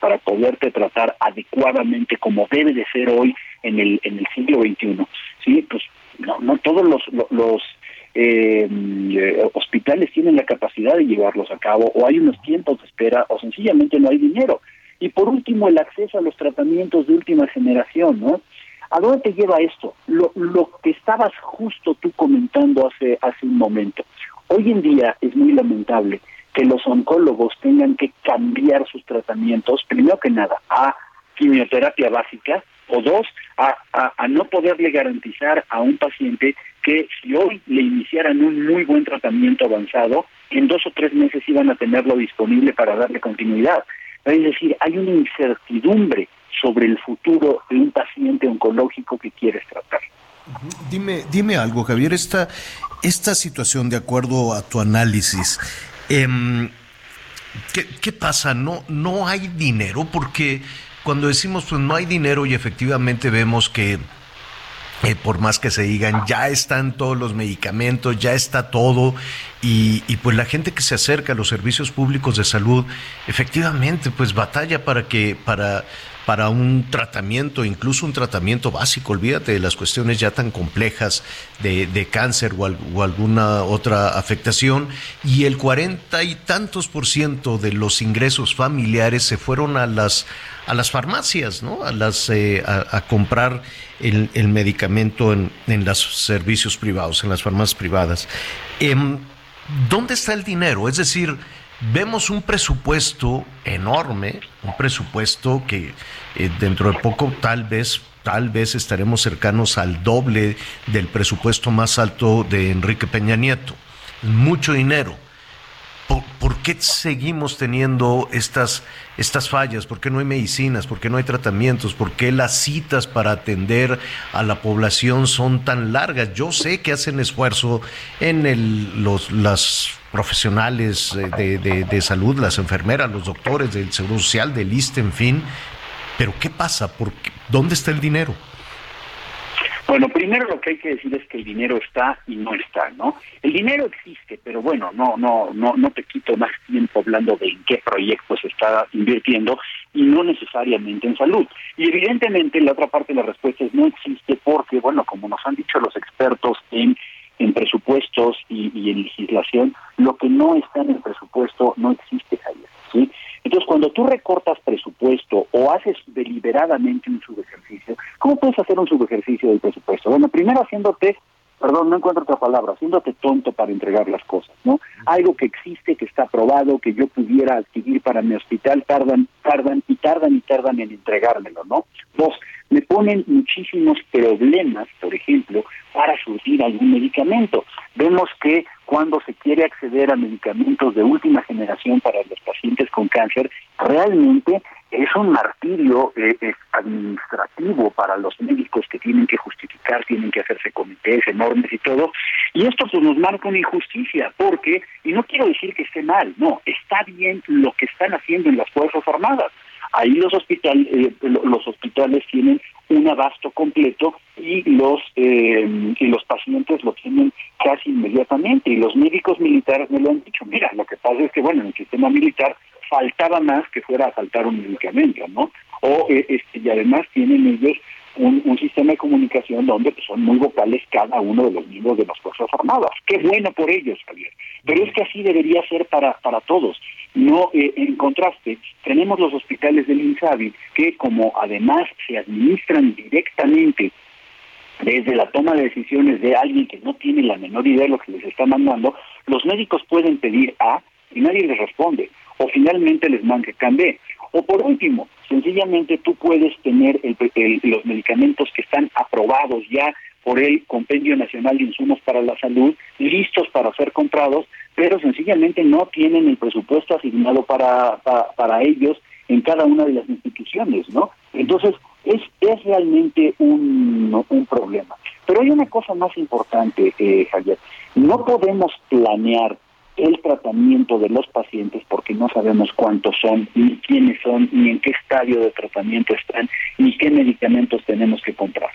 para poderte tratar adecuadamente como debe de ser hoy en el, en el siglo XXI, ¿sí? Pues no, no todos los, lo- los eh, hospitales tienen la capacidad de llevarlos a cabo o hay unos tiempos de espera o sencillamente no hay dinero. Y por último, el acceso a los tratamientos de última generación, ¿no? ¿A dónde te lleva esto? Lo, lo que estabas justo tú comentando hace, hace un momento. Hoy en día es muy lamentable que los oncólogos tengan que cambiar sus tratamientos, primero que nada, a quimioterapia básica, o dos, a, a, no poderle garantizar a un paciente que si hoy le iniciaran un muy buen tratamiento avanzado, en dos o tres meses iban a tenerlo disponible para darle continuidad. Es decir, hay una incertidumbre sobre el futuro de un paciente oncológico que quieres tratar. Dime, dime algo, Javier, esta, esta situación, de acuerdo a tu análisis, em, ¿qué, pasa? ¿No, ¿No hay dinero? Porque cuando decimos pues no hay dinero y efectivamente vemos que eh, por más que se digan, ya están todos los medicamentos, ya está todo, y, y, pues la gente que se acerca a los servicios públicos de salud, efectivamente, pues batalla para que, para, para un tratamiento, incluso un tratamiento básico, olvídate de las cuestiones ya tan complejas de, cáncer o, al- o alguna otra afectación, y el cuarenta y tantos por ciento de los ingresos familiares se fueron a las a las farmacias, ¿no? A las eh, a, comprar el, el medicamento en, en los servicios privados, en las farmacias privadas. Em, ¿Dónde está el dinero? Es decir, vemos un presupuesto enorme, un presupuesto que eh, dentro de poco tal vez tal vez estaremos cercanos al doble del presupuesto más alto de Enrique Peña Nieto. Mucho dinero. ¿Por, por qué seguimos teniendo estas, estas fallas? ¿Por qué no hay medicinas? ¿Por qué no hay tratamientos? ¿Por qué las citas para atender a la población son tan largas? Yo sé que hacen esfuerzo en el, los las profesionales eh, de, de- de salud, las enfermeras, los doctores del Seguro Social, del ISTE, en fin. Pero ¿qué pasa? ¿Por? ¿Dónde está el dinero? Bueno, primero lo que hay que decir es que el dinero está y no está, ¿no? El dinero existe, pero bueno, no, no, no, no te quito más tiempo hablando de en qué proyectos se está invirtiendo y no necesariamente en salud. Y evidentemente la otra parte de la respuesta es no existe porque, bueno, como nos han dicho los expertos en en presupuestos y, y en legislación, lo que no está en el presupuesto no existe, Javier. ¿sí? Entonces, cuando tú recortas presupuesto o haces deliberadamente un subejercicio, ¿cómo puedes hacer un subejercicio del presupuesto? Bueno, primero haciéndote, perdón, no encuentro otra palabra, haciéndote tonto para entregar las cosas, ¿no? Algo que existe, que está aprobado, que yo pudiera adquirir para mi hospital, tardan, tardan y tardan y tardan en entregármelo, ¿no? Dos, me ponen muchísimos problemas, por ejemplo, para surtir algún medicamento. Vemos que cuando se quiere acceder a medicamentos de última generación para los pacientes con cáncer, realmente es un martirio eh, administrativo para los médicos que tienen que justificar, tienen que hacerse comités enormes y todo. Y esto pues nos marca una injusticia, porque, y no quiero decir que esté mal, no, está bien lo que están haciendo en las Fuerzas Armadas. Ahí los hospitales, eh, lo- los hospitales tienen un abasto completo y los eh, y los pacientes lo tienen casi inmediatamente. Y los médicos militares me lo han dicho mira lo que pasa es que bueno en el sistema militar faltaba más que fuera a faltar un medicamento no o eh, este, y además tienen ellos un, un sistema de comunicación donde pues, son muy vocales cada uno de los miembros de las fuerzas armadas qué bueno por ellos Javier. Pero es que así debería ser para para todos no eh, en contraste tenemos los hospitales del INSABI que como además se administran directamente desde la toma de decisiones de alguien que no tiene la menor idea de lo que les está mandando, los médicos pueden pedir A y nadie les responde, o finalmente les mandan B. O por último, sencillamente tú puedes tener el- el- los medicamentos que están aprobados ya por el Compendio Nacional de Insumos para la Salud, listos para ser comprados, pero sencillamente no tienen el presupuesto asignado para, pa- para ellos en cada una de las instituciones, ¿no? Entonces, es, es realmente un, un problema. Pero hay una cosa más importante, eh, Javier. No podemos planear el tratamiento de los pacientes porque no sabemos cuántos son, ni quiénes son, ni en qué estadio de tratamiento están, ni qué medicamentos tenemos que comprar.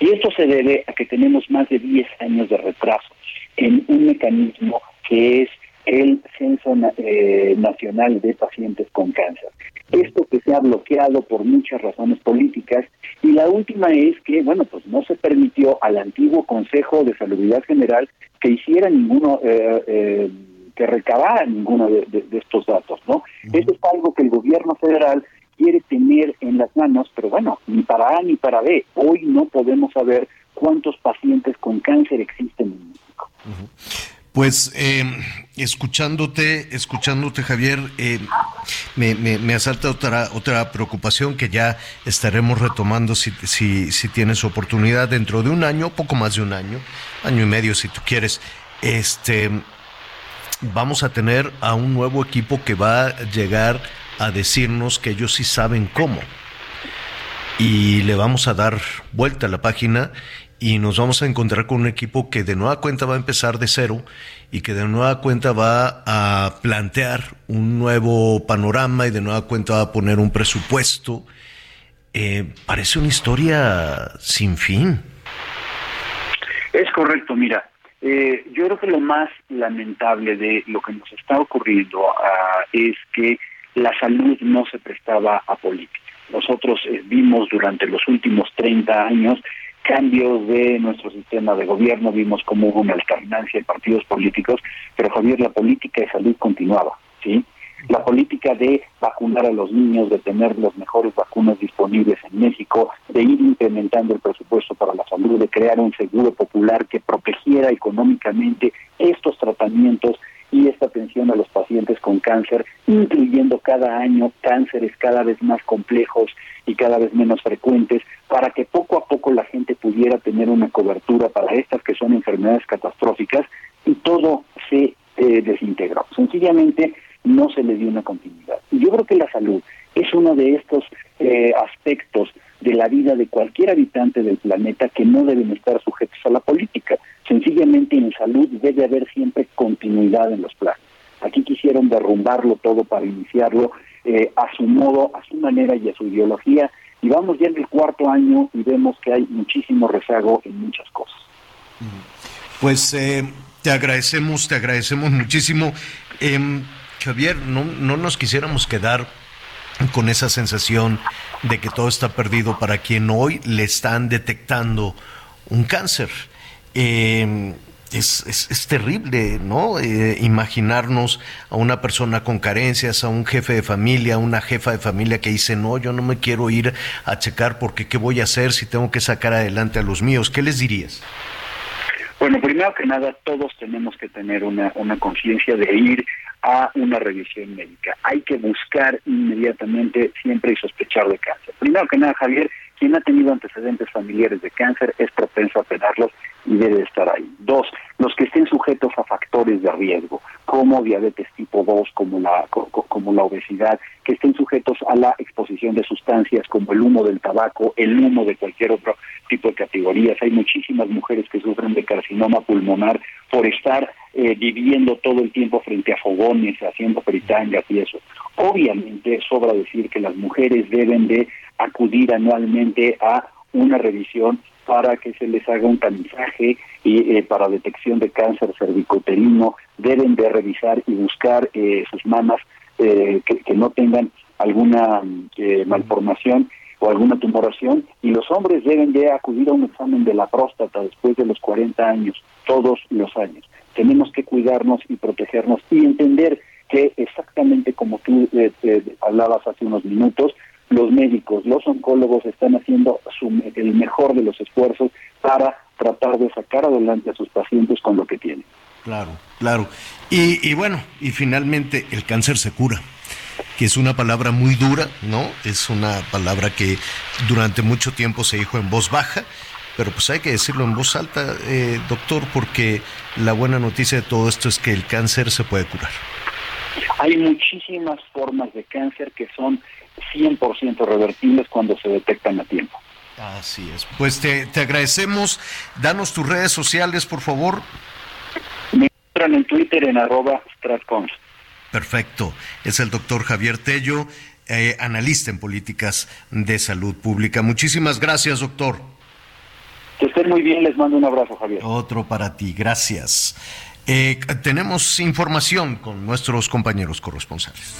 Y esto se debe a que tenemos más de 10 años de retraso en un mecanismo que es el Censo eh, Nacional de Pacientes con Cáncer. Esto que se ha bloqueado por muchas razones políticas y la última es que, bueno, pues no se permitió al antiguo Consejo de Salubridad General que hiciera ninguno, eh, eh, que recabara ninguno de, de- de estos datos, ¿no? Eso es algo que el gobierno federal quiere tener en las manos, pero bueno, ni para A ni para B. Hoy no podemos saber cuántos pacientes con cáncer existen en México. Pues eh, escuchándote, escuchándote Javier, eh, me, me- me asalta otra otra preocupación que ya estaremos retomando si, si, si tienes oportunidad dentro de un año, poco más de un año, año y medio si tú quieres. Este, vamos a tener a un nuevo equipo que va a llegar a decirnos que ellos sí saben cómo y le vamos a dar vuelta a la página y nos vamos a encontrar con un equipo que de nueva cuenta va a empezar de cero y que de nueva cuenta va a plantear un nuevo panorama y de nueva cuenta va a poner un presupuesto. Eh, parece una historia sin fin. Es correcto, mira. Eh, yo creo que lo más lamentable de lo que nos está ocurriendo ah, es que la salud no se prestaba a política. Nosotros eh, vimos durante los últimos 30 años cambios de nuestro sistema de gobierno, vimos cómo hubo una alternancia de partidos políticos, pero Javier, la política de salud continuaba, ¿sí? La política de vacunar a los niños, de tener las mejores vacunas disponibles en México, de ir incrementando el presupuesto para la salud, de crear un seguro popular que protegiera económicamente estos tratamientos y esta atención a los pacientes con cáncer, incluyendo cada año cánceres cada vez más complejos y cada vez menos frecuentes, para que poco a poco la gente pudiera tener una cobertura para estas que son enfermedades catastróficas y todo se eh, desintegró. Sencillamente no se le dio una continuidad. Y yo creo que la salud es uno de estos eh, aspectos de la vida de cualquier habitante del planeta que no deben estar sujetos a la política. Sencillamente en salud debe haber siempre continuidad en los planes. Aquí quisieron derrumbarlo todo para iniciarlo eh, a su modo, a su manera y a su ideología. Y vamos ya en el cuarto año y vemos que hay muchísimo rezago en muchas cosas. Pues eh, te agradecemos, te agradecemos muchísimo. Em, Javier, no, no nos quisiéramos quedar con esa sensación de que todo está perdido para quien hoy le están detectando un cáncer. Eh, es, es- es terrible, ¿no? Eh, imaginarnos a una persona con carencias, a un jefe de familia, a una jefa de familia que dice, no, yo no me quiero ir a checar porque qué voy a hacer si tengo que sacar adelante a los míos. ¿Qué les dirías? Bueno, primero que nada, todos tenemos que tener una, una conciencia de ir a una revisión médica. Hay que buscar inmediatamente siempre y sospechar de cáncer. Primero que nada, Javier, quien ha tenido antecedentes familiares de cáncer es propenso a tenerlos y debe estar ahí. Dos, los que estén sujetos a factores de riesgo, como diabetes tipo 2, como la, co- co- como la obesidad, que estén sujetos a la exposición de sustancias como el humo del tabaco, el humo de cualquier otro tipo de categorías. Hay muchísimas mujeres que sufren de carcinoma pulmonar por estar eh, viviendo todo el tiempo frente a fogones, haciendo fritangas y eso. Obviamente sobra decir que las mujeres deben de acudir anualmente a una revisión para que se les haga un tamizaje y eh, para detección de cáncer cervicuterino deben de revisar y buscar eh, sus mamas eh, que, que no tengan alguna eh, malformación o alguna tumoración y los hombres deben de acudir a un examen de la próstata después de los 40 años, todos los años. Tenemos que cuidarnos y protegernos y entender que exactamente como tú eh, eh, hablabas hace unos minutos, los médicos, los oncólogos están haciendo su, el mejor de los esfuerzos para tratar de sacar adelante a sus pacientes con lo que tienen. Claro, claro. Y, y bueno, y finalmente el cáncer se cura que es una palabra muy dura, ¿no? Es una palabra que durante mucho tiempo se dijo en voz baja, pero pues hay que decirlo en voz alta, eh, doctor, porque la buena noticia de todo esto es que el cáncer se puede curar. Hay muchísimas formas de cáncer que son 100% revertibles cuando se detectan a tiempo. Así es. Pues te, te agradecemos. Danos tus redes sociales, por favor. Me encuentran en Twitter en arroba stratcons. Perfecto. Es el doctor Javier Tello, eh, analista en políticas de salud pública. Muchísimas gracias, doctor. Que estén muy bien, les mando un abrazo, Javier. Otro para ti, gracias. Eh, tenemos información con nuestros compañeros corresponsales.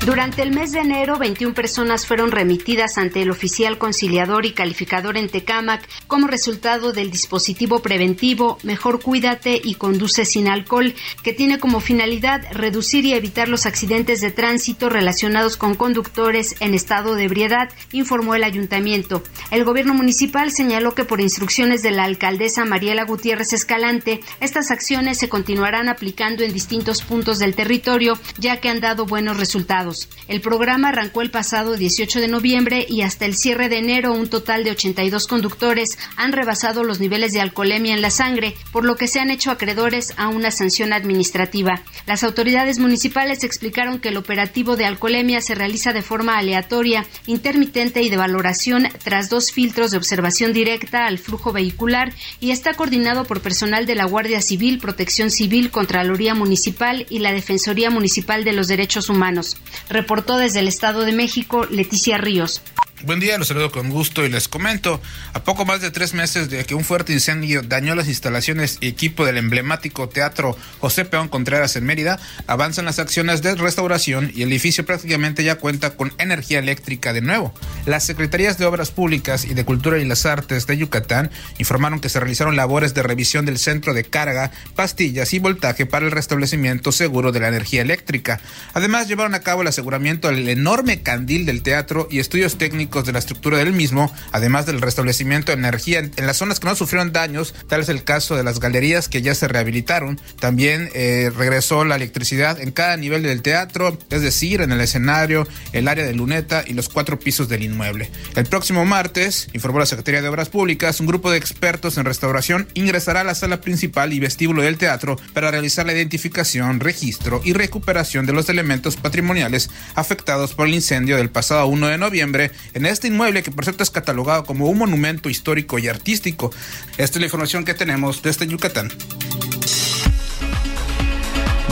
Durante el mes de enero, 21 personas fueron remitidas ante el oficial conciliador y calificador en Tecámac como resultado del dispositivo preventivo Mejor Cuídate y Conduce sin Alcohol, que tiene como finalidad reducir y evitar los accidentes de tránsito relacionados con conductores en estado de ebriedad, informó el ayuntamiento. El gobierno municipal señaló que por instrucciones de la alcaldesa Mariela Gutiérrez Escalante, estas acciones se continuarán aplicando en distintos puntos del territorio, ya que han dado buenos resultados. El programa arrancó el pasado 18 de noviembre y hasta el cierre de enero un total de 82 conductores han rebasado los niveles de alcoholemia en la sangre, por lo que se han hecho acreedores a una sanción administrativa. Las autoridades municipales explicaron que el operativo de alcoholemia se realiza de forma aleatoria, intermitente y de valoración tras dos filtros de observación directa al flujo vehicular y está coordinado por personal de la Guardia Civil, Protección Civil, Contraloría Municipal y la Defensoría Municipal de los Derechos Humanos. Reportó desde el Estado de México Leticia Ríos. Buen día, los saludo con gusto y les comento. A poco más de tres meses de que un fuerte incendio dañó las instalaciones y equipo del emblemático Teatro José Peón Contreras en Mérida, avanzan las acciones de restauración y el edificio prácticamente ya cuenta con energía eléctrica de nuevo. Las Secretarías de Obras Públicas y de Cultura y las Artes de Yucatán informaron que se realizaron labores de revisión del centro de carga, pastillas y voltaje para el restablecimiento seguro de la energía eléctrica. Además, llevaron a cabo el aseguramiento del enorme candil del teatro y estudios técnicos de la estructura del mismo, además del restablecimiento de energía en, las zonas que no sufrieron daños, tal es el caso de las galerías que ya se rehabilitaron. También eh, regresó la electricidad en cada nivel del teatro, es decir, en el escenario, el área de luneta y los cuatro pisos del inmueble. El próximo martes, informó la Secretaría de Obras Públicas, un grupo de expertos en restauración ingresará a la sala principal y vestíbulo del teatro para realizar la identificación, registro y recuperación de los elementos patrimoniales afectados por el incendio del pasado 1 de noviembre en este inmueble que por cierto es catalogado como un monumento histórico y artístico. Esta es la información que tenemos desde Yucatán.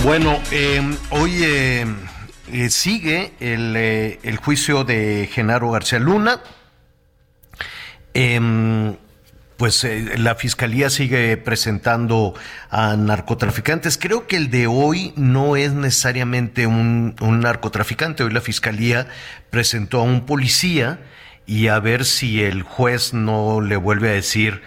Bueno, eh, hoy eh, eh, sigue eh, el, juicio de Genaro García Luna. Pues la fiscalía sigue presentando a narcotraficantes. Creo que el de hoy no es necesariamente un, un narcotraficante. Hoy la fiscalía presentó a un policía y a ver si el juez no le vuelve a decir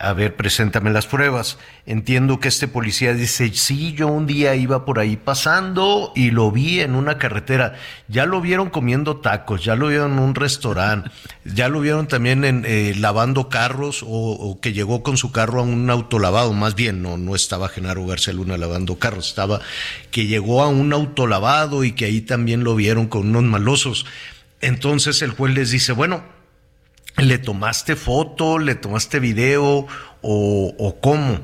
a ver, preséntame las pruebas. Entiendo que este policía dice, sí, yo un día iba por ahí pasando y lo vi en una carretera. Ya lo vieron comiendo tacos, ya lo vieron en un restaurante, ya lo vieron también en, eh, lavando carros o, o, que llegó con su carro a un autolavado. Más bien, no, no estaba Genaro García Luna lavando carros, estaba que llegó a un autolavado y que ahí también lo vieron con unos malosos. Entonces el juez les dice, bueno, ¿Le tomaste foto? ¿Le tomaste video? ¿O, o cómo?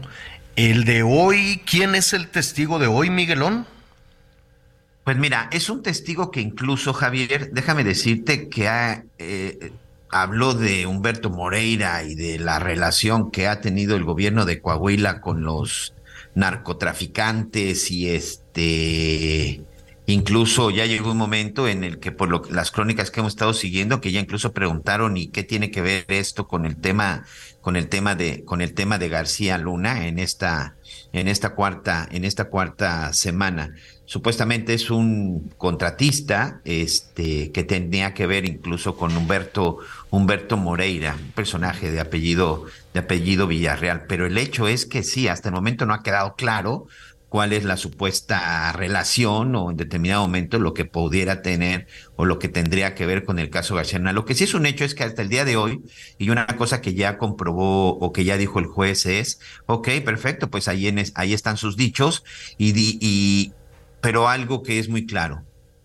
El de hoy, ¿quién es el testigo de hoy, Miguelón? Pues mira, es un testigo que incluso, Javier, déjame decirte que ha, eh, habló de Humberto Moreira y de la relación que ha tenido el gobierno de Coahuila con los narcotraficantes y este Incluso ya llegó un momento en el que por lo, las crónicas que hemos estado siguiendo, que ya incluso preguntaron y qué tiene que ver esto con el tema, con el tema de, con el tema de García Luna en esta, en esta cuarta, en esta cuarta semana. Supuestamente es un contratista, este, que tenía que ver incluso con Humberto, Humberto Moreira, un personaje de apellido, de apellido Villarreal. Pero el hecho es que sí, hasta el momento no ha quedado claro cuál es la supuesta relación o en determinado momento lo que pudiera tener o lo que tendría que ver con el caso García. Lo que sí es un hecho es que hasta el día de hoy, y una cosa que ya comprobó o que ya dijo el juez es, ok, perfecto, pues ahí, en es- ahí están sus dichos, y, y, pero algo que es muy claro,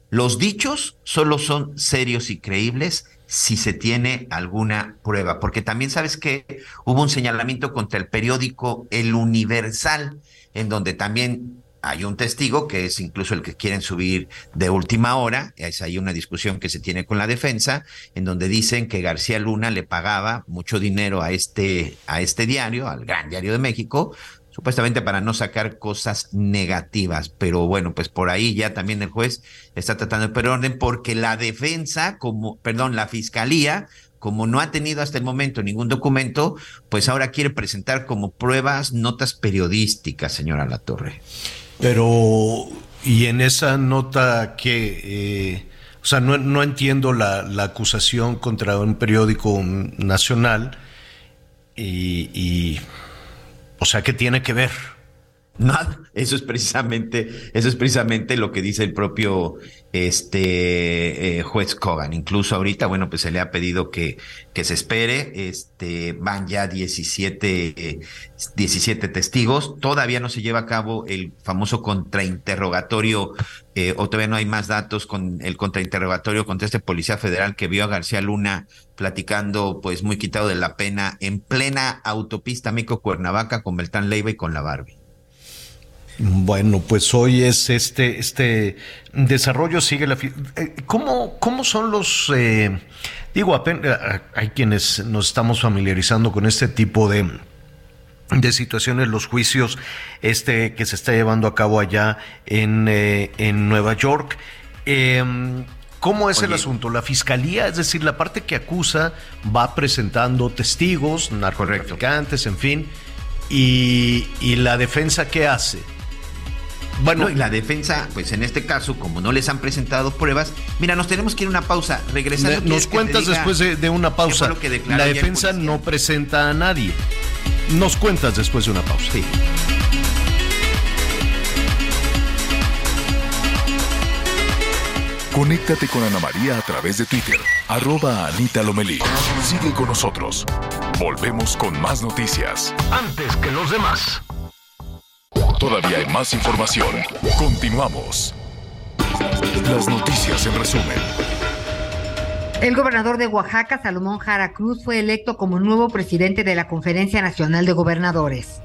los dichos solo son serios y creíbles si se tiene alguna prueba, porque también sabes que hubo un señalamiento contra el periódico El Universal, en donde también hay un testigo que es incluso el que quieren subir de última hora, es ahí una discusión que se tiene con la defensa, en donde dicen que García Luna le pagaba mucho dinero a este, a este diario, al Gran Diario de México, supuestamente para no sacar cosas negativas, pero bueno, pues por ahí ya también el juez está tratando de poner orden porque la defensa, como, perdón, la fiscalía, como no ha tenido hasta el momento ningún documento, pues ahora quiere presentar como pruebas notas periodísticas, señora Latorre. Pero, y en esa nota que, eh, o sea, no, no entiendo la, la acusación contra un periódico nacional y, y, o sea, ¿qué tiene que ver? Nada, eso es precisamente, eso es precisamente lo que dice el propio este eh, juez Kogan. Incluso ahorita, bueno, pues se le ha pedido que, que se espere. Este van ya 17, eh, 17 testigos. Todavía no se lleva a cabo el famoso contrainterrogatorio, eh, o todavía no hay más datos con el contrainterrogatorio contra este policía federal que vio a García Luna platicando, pues muy quitado de la pena, en plena autopista Mico Cuernavaca con Beltrán Leiva y con la Barbie. Bueno, pues hoy es este, este desarrollo, sigue la... eh, ¿Cómo, cómo son los... eh, digo, eh, hay quienes nos estamos familiarizando con este tipo de, de situaciones, los juicios este que se está llevando a cabo allá en, eh, en Nueva York. Eh, ¿Cómo es el asunto? La fiscalía, es decir, la parte que acusa, va presentando testigos, narcotraficantes, en fin, y, y la defensa, ¿qué hace? Bueno, y la defensa, pues en este caso, como no les han presentado pruebas, mira, nos tenemos que ir a una pausa. Regresando. Ne- ¿quieres Nos cuentas después de, de una pausa. lo que La defensa no presenta a nadie. Nos cuentas después de una pausa. Conéctate con Ana María a través de Twitter, arroba Anita Lomelí. Sigue con nosotros. Volvemos con más noticias. Antes que los demás. Todavía hay más información. Continuamos. Las noticias en resumen. El gobernador de Oaxaca, Salomón Jara Cruz, fue electo como nuevo presidente de la Conferencia Nacional de Gobernadores.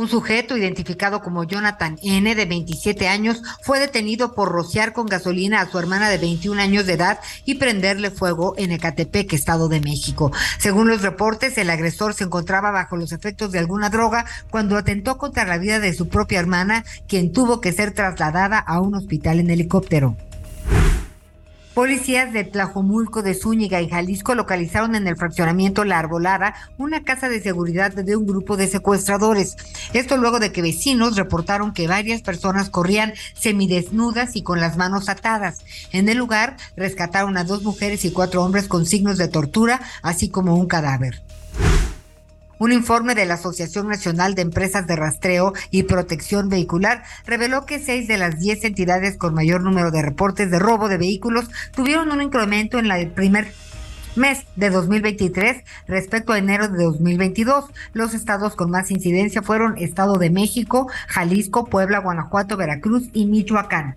Un sujeto identificado como Jonathan N, de 27 años, fue detenido por rociar con gasolina a su hermana de 21 años de edad y prenderle fuego en Ecatepec, Estado de México. Según los reportes, el agresor se encontraba bajo los efectos de alguna droga cuando atentó contra la vida de su propia hermana, quien tuvo que ser trasladada a un hospital en helicóptero. Policías de Tlajomulco de Zúñiga en Jalisco localizaron en el fraccionamiento La Arbolada una casa de seguridad de un grupo de secuestradores. Esto luego de que vecinos reportaron que varias personas corrían semidesnudas y con las manos atadas. En el lugar rescataron a dos mujeres y cuatro hombres con signos de tortura, así como un cadáver. Un informe de la Asociación Nacional de Empresas de Rastreo y Protección Vehicular reveló que seis de las diez entidades con mayor número de reportes de robo de vehículos tuvieron un incremento en el primer mes de 2023 respecto a enero de 2022. Los estados con más incidencia fueron Estado de México, Jalisco, Puebla, Guanajuato, Veracruz y Michoacán.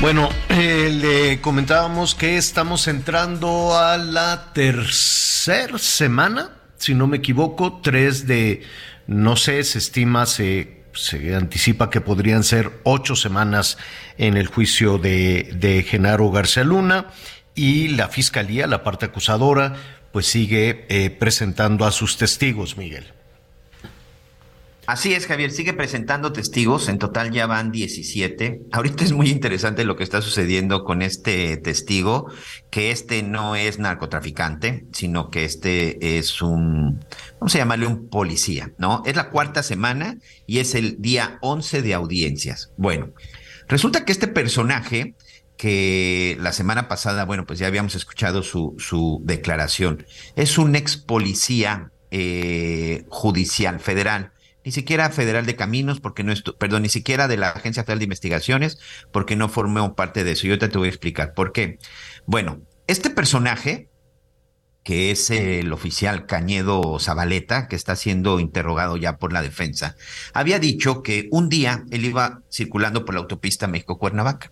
Bueno, eh, le comentábamos que estamos entrando a la tercera semana, si no me equivoco, tres de, no sé, se estima, se, se anticipa que podrían ser ocho semanas en el juicio de, de Genaro García Luna y la fiscalía, la parte acusadora, pues sigue eh, presentando a sus testigos, Miguel. Así es, Javier, sigue presentando testigos, en total ya van 17. Ahorita es muy interesante lo que está sucediendo con este testigo, que este no es narcotraficante, sino que este es un, vamos a llamarle un policía, ¿no? Es la cuarta semana y es el día 11 de audiencias. Bueno, resulta que este personaje que la semana pasada, bueno, pues ya habíamos escuchado su, su declaración. Es un ex policía eh, judicial federal, ni siquiera federal de caminos, porque no perdón, ni siquiera de la Agencia Federal de Investigaciones, porque no formó parte de eso. Yo te, te voy a explicar por qué. Bueno, este personaje, que es el oficial Cañedo Zabaleta, que está siendo interrogado ya por la defensa, había dicho que un día él iba circulando por la autopista México-Cuernavaca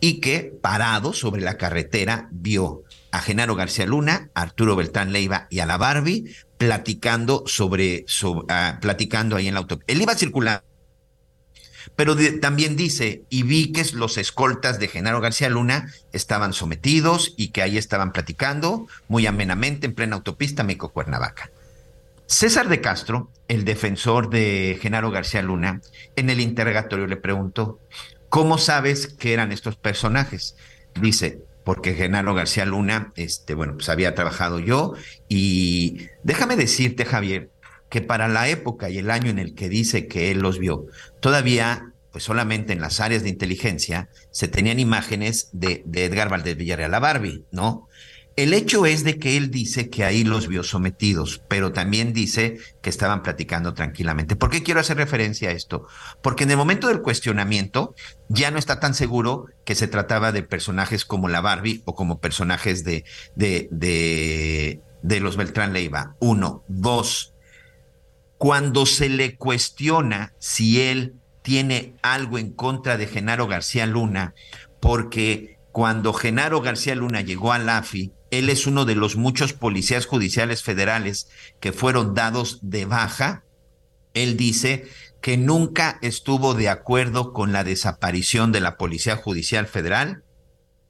y que parado sobre la carretera vio a Genaro García Luna, a Arturo Beltrán Leiva y a la Barbie platicando sobre, sobre uh, platicando ahí en la autopista. Él iba circulando. Pero también dice, y vi que los escoltas de Genaro García Luna estaban sometidos y que ahí estaban platicando muy amenamente en plena autopista México-Cuernavaca. César de Castro, el defensor de Genaro García Luna, en el interrogatorio le preguntó, ¿cómo sabes que eran estos personajes? Dice, porque Genaro García Luna, este, bueno, pues había trabajado yo y decirte, Javier, que para la época y el año en el que dice que él los vio, todavía, pues solamente en las áreas de inteligencia, se tenían imágenes de, Edgar Valdés Villarreal a Barbie, ¿no? El hecho es de que él dice que ahí los vio sometidos, pero también dice que estaban platicando tranquilamente. ¿Por qué quiero hacer referencia a esto? Porque en el momento del cuestionamiento ya no está tan seguro que se trataba de personajes como la Barbie o como personajes de, de, de los Beltrán Leiva. Uno. Dos. Cuando se le cuestiona si él tiene algo en contra de Genaro García Luna, porque cuando Genaro García Luna llegó a la AFI, él es uno de los muchos policías judiciales federales que fueron dados de baja. Él dice que nunca estuvo de acuerdo con la desaparición de la Policía Judicial Federal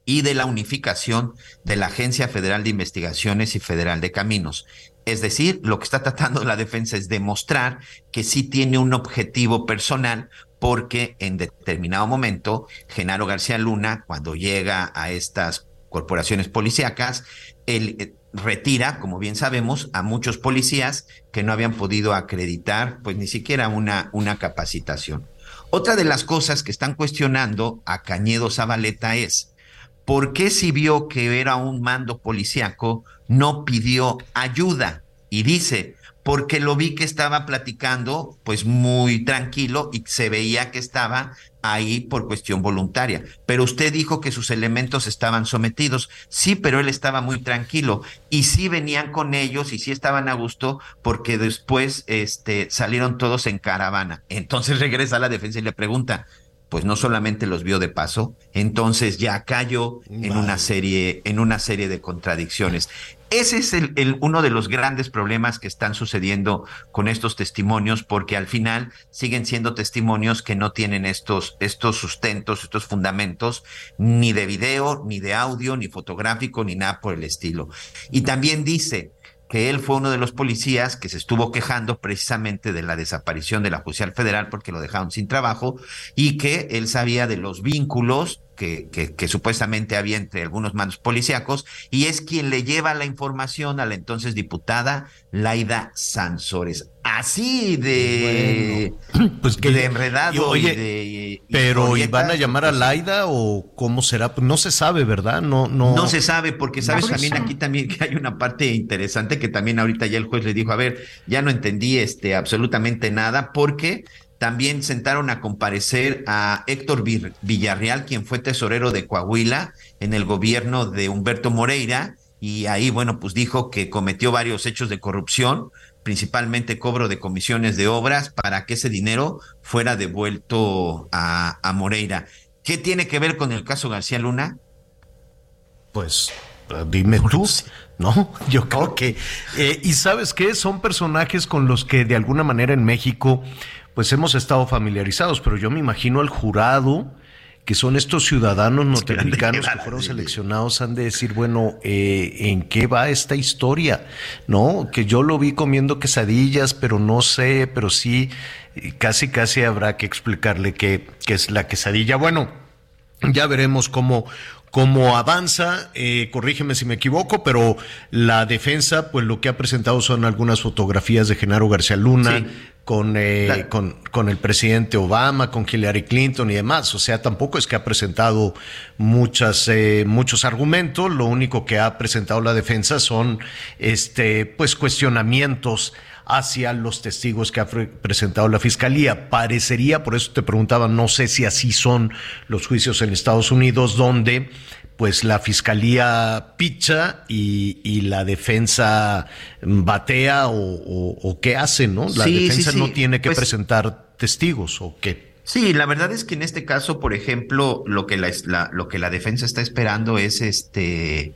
y de la unificación de la Agencia Federal de Investigaciones y Federal de Caminos. Es decir, lo que está tratando la defensa es demostrar que sí tiene un objetivo personal porque en determinado momento Genaro García Luna, cuando llega a estas corporaciones policíacas, él eh, retira, como bien sabemos, a muchos policías que no habían podido acreditar, pues ni siquiera una, una capacitación. Otra de las cosas que están cuestionando a Cañedo Zabaleta es, ¿por qué si vio que era un mando policíaco no pidió ayuda? Y dice, porque lo vi que estaba platicando pues muy tranquilo y se veía que estaba ahí por cuestión voluntaria. Pero usted dijo que sus elementos estaban sometidos. Sí, pero él estaba muy tranquilo y sí venían con ellos y sí estaban a gusto porque después este, salieron todos en caravana. Entonces regresa a la defensa y le pregunta, pues no solamente los vio de paso, entonces ya cayó en una serie, en una serie de contradicciones. Ese es el, el, uno de los grandes problemas que están sucediendo con estos testimonios, porque al final siguen siendo testimonios que no tienen estos, estos sustentos, estos fundamentos, ni de video, ni de audio, ni fotográfico, ni nada por el estilo. Y también dice, que él fue uno de los policías que se estuvo quejando precisamente de la desaparición de la Judicial Federal porque lo dejaron sin trabajo y que él sabía de los vínculos que, que, que, supuestamente había entre algunos mandos policíacos y es quien le lleva la información a la entonces diputada Laida Sansores. Así de, bueno, pues que, de enredado. Y, oye, y de, pero ¿y van a llamar a Laida o cómo será? Pues no se sabe, ¿verdad? No, no. No se sabe, porque sabes no, también aquí también que hay una parte interesante que también ahorita ya el juez le dijo, a ver, ya no entendí este absolutamente nada, porque también sentaron a comparecer a Héctor Villarreal, quien fue tesorero de Coahuila en el gobierno de Humberto Moreira, y ahí, bueno, pues dijo que cometió varios hechos de corrupción, principalmente cobro de comisiones de obras, para que ese dinero fuera devuelto a, a Moreira. ¿Qué tiene que ver con el caso García Luna? Pues dime tú. No, yo creo que... Eh, y sabes qué, son personajes con los que de alguna manera en México pues hemos estado familiarizados, pero yo me imagino al jurado que son estos ciudadanos ¿de qué norteamericanos que fueron seleccionados, han de decir, bueno, eh, ¿en qué va esta historia? ¿No? Que yo lo vi comiendo quesadillas, pero no sé, pero sí, eh, casi, casi habrá que explicarle qué, qué es la quesadilla. Bueno, ya veremos cómo, cómo avanza, eh, corrígeme si me equivoco, pero la defensa, pues lo que ha presentado son algunas fotografías de Genaro García Luna. Sí. Con, eh, con, con el presidente Obama, con Hillary Clinton y demás. O sea, tampoco es que ha presentado muchas, eh, muchos argumentos. Lo único que ha presentado la defensa son este, pues, cuestionamientos hacia los testigos que ha pre- presentado la fiscalía. Parecería, por eso te preguntaba, no sé si así son los juicios en Estados Unidos, donde pues la fiscalía picha y, y la defensa batea o, o- o qué hace, ¿no? La Sí, sí, defensa sí. no tiene que Pues- presentar testigos o qué. Sí, la verdad es que en este caso, por ejemplo, lo que la, la- lo que la defensa está esperando es este,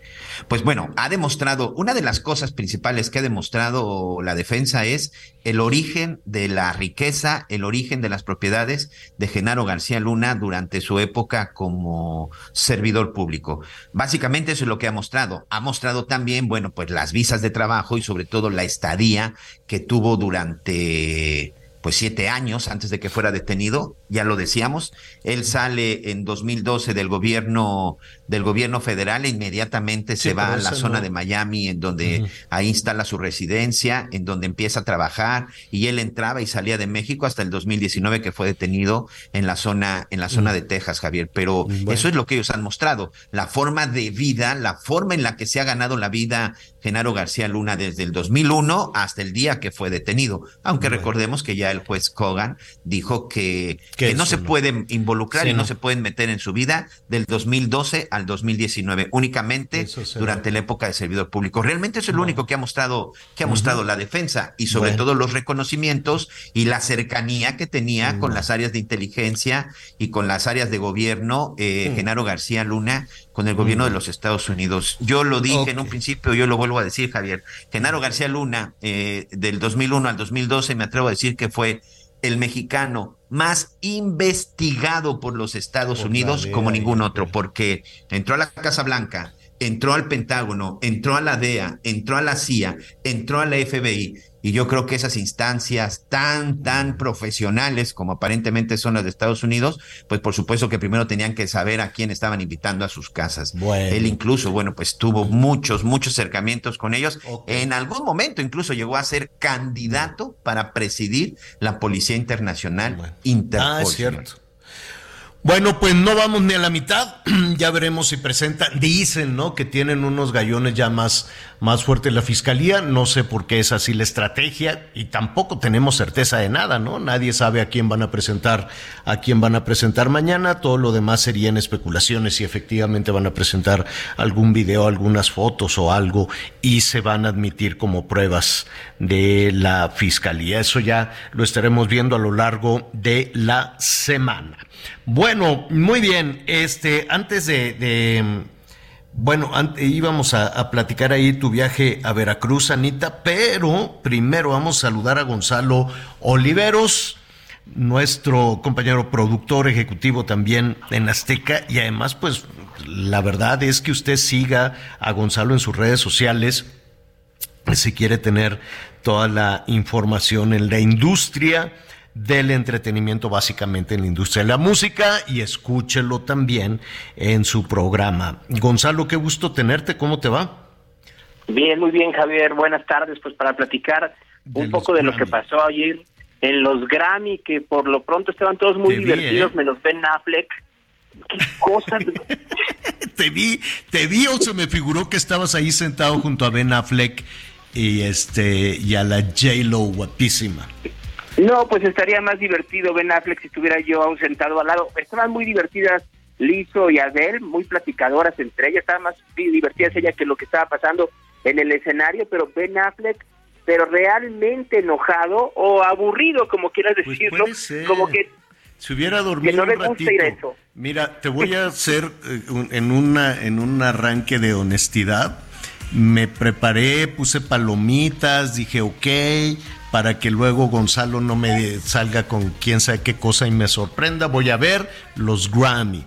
pues bueno, ha demostrado, una de las cosas principales que ha demostrado la defensa es el origen de la riqueza, el origen de las propiedades de Genaro García Luna durante su época como servidor público. Básicamente eso es lo que ha mostrado. Ha mostrado también, bueno, pues las visas de trabajo y sobre todo la estadía que tuvo durante pues siete años antes de que fuera detenido, ya lo decíamos. Él sale en 2012 del gobierno del gobierno federal e inmediatamente Sí, se va a la zona no. de Miami, en donde ahí instala su residencia, en donde empieza a trabajar y él entraba y salía de México hasta el 2019 que fue detenido en la zona en la zona de Texas, Javier. Pero Bueno. eso es lo que ellos han mostrado, la forma de vida, la forma en la que se ha ganado la vida Genaro García Luna desde el 2001 hasta el día que fue detenido. Aunque recordemos que ya el juez Kogan dijo que, no se no. pueden involucrar Sí, y no, no. se pueden meter en su vida del 2012 al 2019, únicamente durante la época de servidor público. Realmente eso es lo único que ha mostrado, que ha mostrado la defensa y sobre Bueno. todo los reconocimientos y la cercanía que tenía con las áreas de inteligencia y con las áreas de gobierno, eh, Mm. Genaro García Luna, con el gobierno de los Estados Unidos. Yo lo dije en un principio, yo lo vuelvo a decir, Javier. Genaro García Luna, eh, del 2001 al 2012, me atrevo a decir que fue el mexicano más investigado por los Estados Por Unidos como ningún otro, porque entró a la Casa Blanca, entró al Pentágono, entró a la DEA, entró a la CIA, entró a la FBI. Y yo creo que esas instancias tan, tan profesionales como aparentemente son las de Estados Unidos, pues por supuesto que primero tenían que saber a quién estaban invitando a sus casas. Bueno. Él incluso, bueno, pues tuvo muchos, muchos acercamientos con ellos. En algún momento incluso llegó a ser candidato para presidir la Policía Internacional Bueno. Interpol. Ah, es cierto. Bueno, pues no vamos ni a la mitad. ya veremos si presentan. Dicen, ¿no? Que tienen unos gallones ya más, más fuertes la fiscalía. No sé por qué es así la estrategia y tampoco tenemos certeza de nada, ¿no? Nadie sabe a quién van a presentar, a quién van a presentar mañana. Todo lo demás serían especulaciones si efectivamente van a presentar algún video, algunas fotos o algo y se van a admitir como pruebas de la fiscalía. Eso ya lo estaremos viendo a lo largo de la semana. Bueno, muy bien. Este, antes de, bueno, an- íbamos a, a platicar ahí tu viaje a Veracruz, Anita, pero primero vamos a saludar a Gonzalo Oliveros, nuestro compañero productor ejecutivo también en Azteca y además, pues, la verdad es que usted siga a Gonzalo en sus redes sociales si quiere tener toda la información en la industria del entretenimiento, básicamente en la industria de la música, y escúchelo también en su programa. Gonzalo, qué gusto tenerte, ¿cómo te va? Bien, muy bien, Javier. Buenas tardes. Pues para platicar un poco de lo que pasó ayer en los Grammy, que por lo pronto estaban todos muy Te vi, divertidos, ¿eh? menos Ben Affleck. Qué cosas. Te vi, te vi o se me figuró que estabas ahí sentado junto a Ben Affleck y este y a la J-Lo guapísima. No, pues estaría más divertido Ben Affleck si estuviera yo sentado al lado. Estaban muy divertidas Lizo y Adele, muy platicadoras entre ellas. Estaban más divertidas ella que lo que estaba pasando en el escenario, pero Ben Affleck, pero realmente enojado o aburrido, como quieras Pues decirlo, como que Si hubiera dormido no un ratito. ir a eso. Mira, te voy a hacer eh, en una en un arranque de honestidad. Me preparé, puse palomitas, dije ok, para que luego Gonzalo no me salga con quién sabe qué cosa y me sorprenda. Voy a ver los Grammy.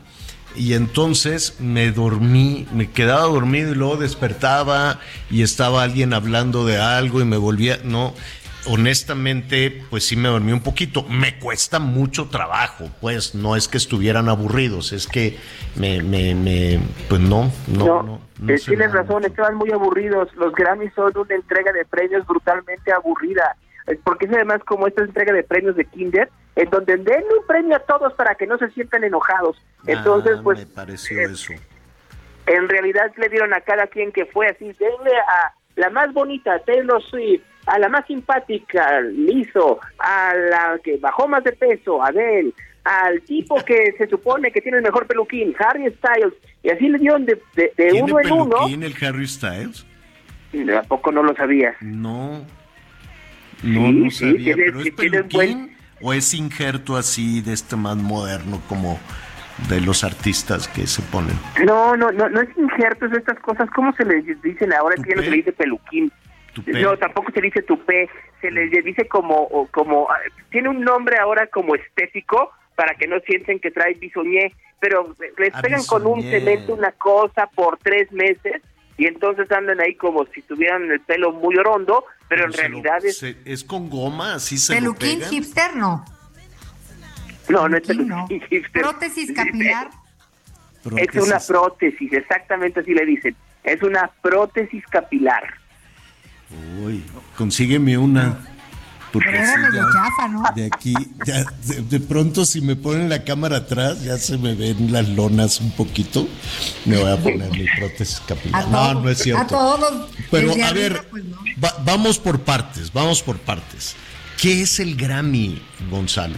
Y entonces me dormí, me quedaba dormido y luego despertaba y estaba alguien hablando de algo y me volvía, no, honestamente, pues sí me dormí un poquito. Me cuesta mucho trabajo, pues no es que estuvieran aburridos, es que me, me, me pues no, no, no. no, Eh, tienes razón, estaban muy aburridos. Los Grammys son una entrega de premios brutalmente aburrida. Es porque es además como esta entrega de premios de Kinder, en donde den un premio a todos para que no se sientan enojados. Entonces, Ah, pues, me pareció eso. en realidad le dieron a cada quien que fue así, denle a la más bonita, Taylor Swift, a la más simpática, Lizzo, a la que bajó más de peso, Adele, al tipo que se supone que tiene el mejor peluquín, Harry Styles, y así le dieron de, de, de ¿Tiene uno en uno. peluquín el Harry Styles? ¿A poco no lo sabías? No. No, Sí, no sabía, pero es peluquín o es injerto así de este más moderno como de los artistas que se ponen. No, no, no, no es injertos estas cosas, ¿cómo se les dicen ahora? Es que ya no se le dice peluquín. Tupé. No, tampoco se dice tupé, se les dice como, como, ah, tiene un nombre ahora como estético para que no sienten que trae bisoñé, pero les Ah, pegan con un cemento una cosa por tres meses y entonces andan ahí como si tuvieran el pelo muy orondo, pero en se lo- realidad es... se- es con goma, así se Peluquín lo pegan. hipster, no. No, no es Peluquín, no. hipster. Prótesis capilar. Es una prótesis, exactamente así le dicen. Es una prótesis capilar. Uy, consígueme una. Porque Pero era medio chafa, ¿no? De aquí, ya, de, de pronto si me ponen la cámara atrás, ya se me ven las lonas un poquito. Me voy a poner mi prótesis capilar. No, todos- no es cierto. A todos. Pero a arriba, ver, pues, no. va- vamos por partes, vamos por partes. ¿Qué es el Grammy, Gonzalo?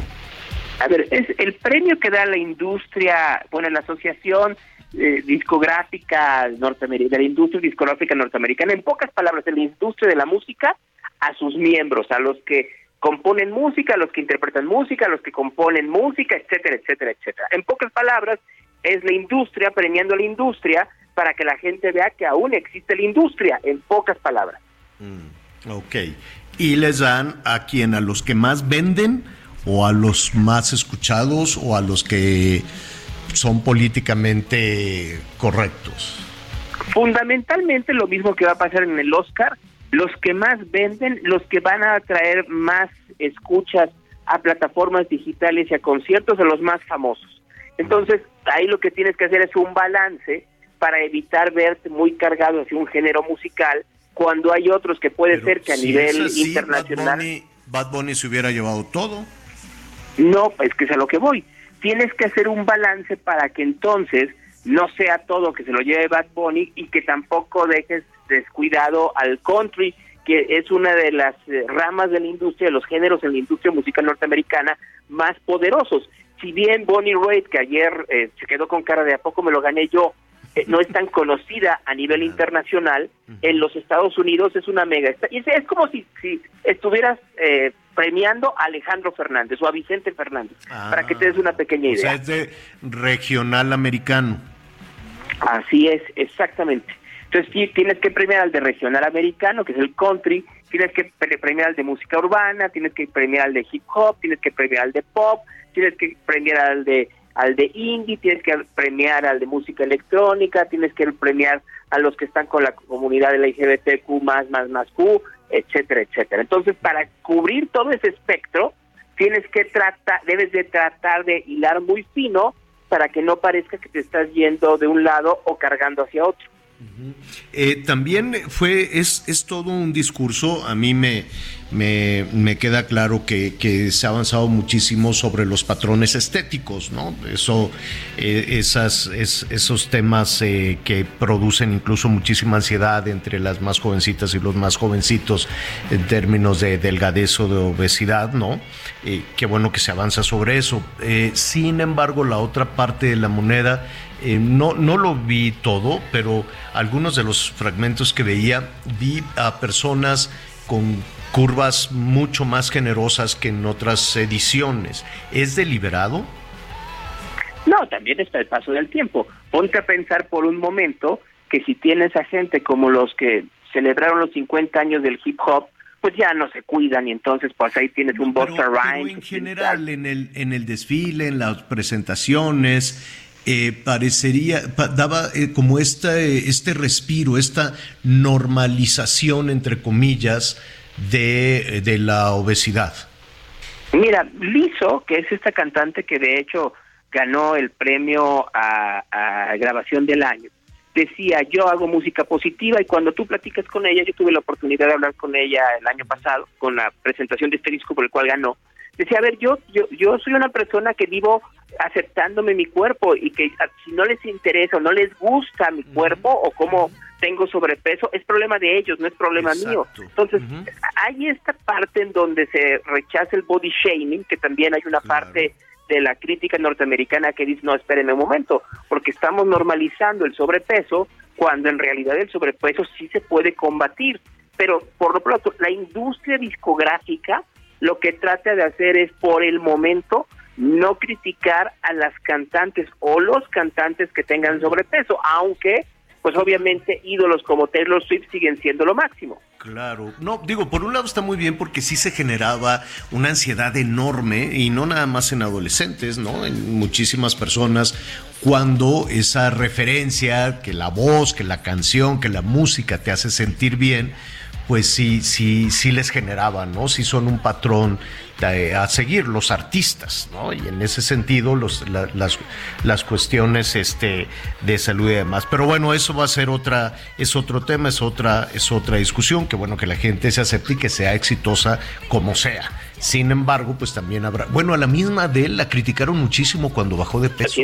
A ver, es el premio que da la industria, bueno, la Asociación eh, Discográfica norteamericana, de la industria discográfica norteamericana, en pocas palabras, de la industria de la música, a sus miembros, a los que componen música, a los que interpretan música, a los que componen música, etcétera, etcétera, etcétera. En pocas palabras, es la industria premiando a la industria para que la gente vea que aún existe la industria, en pocas palabras. Ok. ¿Y les dan a quién? ¿A los que más venden? ¿O a los más escuchados? ¿O a los que son políticamente correctos? Fundamentalmente lo mismo que va a pasar en el Oscar, los que más venden, los que van a atraer más escuchas a plataformas digitales y a conciertos, a los más famosos. Entonces, ahí lo que tienes que hacer es un balance para evitar verte muy cargado hacia un género musical cuando hay otros que puede ser que a Si nivel así, internacional... Bad Bunny, Bad Bunny se hubiera llevado todo. No, es que es a lo que voy. Tienes que hacer un balance para que entonces no sea todo que se lo lleve Bad Bunny y que tampoco dejes descuidado al country, que es una de las eh, ramas de la industria, de los géneros en la industria musical norteamericana más poderosos. Si bien Bonnie Raitt, que ayer eh, se quedó con cara de a poco me lo gané yo, eh, no es tan conocida a nivel internacional, en los Estados Unidos es una mega. y Es, es como si, si estuvieras eh, premiando a Alejandro Fernández o a Vicente Fernández, para que te des una pequeña O idea. sea, es de regional americano. Así es, exactamente. Entonces sí, tienes que premiar al de regional americano, que es el country, tienes que pre- premiar al de música urbana, tienes que premiar al de hip hop, tienes que premiar al de pop, tienes que premiar al de al de indie, tienes que premiar al de música electrónica, tienes que premiar a los que están con la comunidad LGBTQ más más más Q, etcétera, etcétera. Entonces, para cubrir todo ese espectro, tienes que tratar, debes de tratar de hilar muy fino para que no parezca que te estás yendo de un lado o cargando hacia otro. Eh, también fue, es, es todo un discurso, a mí me, me, me queda claro que, se ha avanzado muchísimo sobre los patrones estéticos, ¿no? Eso, eh, esas, es- esos temas eh, que producen incluso muchísima ansiedad entre las más jovencitas y los más jovencitos en términos de delgadez o de obesidad, ¿no? Eh, qué bueno que se avanza sobre eso. Sin embargo, la otra parte de la moneda, no, no lo vi todo, pero algunos de los fragmentos que veía, vi a personas con curvas mucho más generosas que en otras ediciones. ¿Es deliberado? No, también está el paso del tiempo. Ponte a pensar por un momento que si tienes a gente como los que celebraron los 50 años del hip hop, pues ya no se cuidan y entonces pues ahí tienes un Busta Pero Rhymes. en general, en el, en el desfile, en las presentaciones, eh, parecería, pa- daba eh, como esta, eh, este respiro, esta normalización, entre comillas, de, de la obesidad. Mira, Lizo, que es esta cantante que de hecho ganó el premio a, grabación del año, decía, yo hago música positiva y cuando tú platicas con ella, yo tuve la oportunidad de hablar con ella el año pasado, con la presentación de este disco por el cual ganó, decía, a ver, yo, yo, yo soy una persona que vivo aceptándome mi cuerpo y que si no les interesa o no les gusta mi cuerpo o cómo tengo sobrepeso, es problema de ellos, no es problema mío. Entonces, hay esta parte en donde se rechaza el body shaming, que también hay una parte de la crítica norteamericana que dice, no, espérenme un momento, porque estamos normalizando el sobrepeso cuando en realidad el sobrepeso sí se puede combatir. Pero por lo pronto, la industria discográfica lo que trata de hacer es por el momento no criticar a las cantantes o los cantantes que tengan sobrepeso, aunque pues obviamente ídolos como Taylor Swift siguen siendo lo máximo. Claro, no, digo, por un lado está muy bien porque sí se generaba una ansiedad enorme y no nada más en adolescentes, ¿no? En muchísimas personas cuando esa referencia, que la voz, que la canción, que la música te hace sentir bien, pues sí, sí, sí les generaba, ¿no? Sí son un patrón a seguir los artistas, ¿no? Y en ese sentido los, la- las, las cuestiones este, de salud y demás. Pero bueno, eso va a ser otra, es otro tema, es otra, es otra discusión, que bueno que la gente se acepte y que sea exitosa como sea. Sin embargo, pues también habrá, bueno, a la misma Adele la criticaron muchísimo cuando bajó de peso.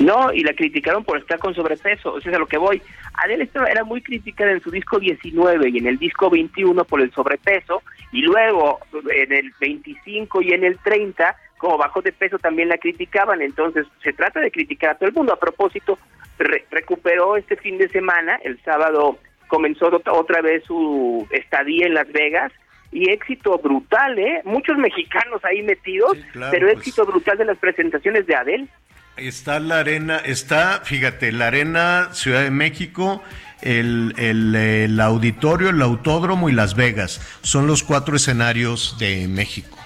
No, y la criticaron por estar con sobrepeso, eso es a lo que voy. Adele estaba- era muy criticada en su disco 19 y en el disco 21 por el sobrepeso, y luego en el 25 y en el 30, como bajó de peso, también la criticaban. Entonces, se trata de criticar a todo el mundo. A propósito, re- recuperó este fin de semana, el sábado comenzó ot- otra vez su estadía en Las Vegas. Y éxito brutal, ¿eh? Muchos mexicanos ahí metidos, claro, pero pues. éxito brutal de las presentaciones de Adele. Está la arena, está, fíjate, la arena Ciudad de México, el, el, el auditorio, el autódromo y Las Vegas. Son los cuatro escenarios de México.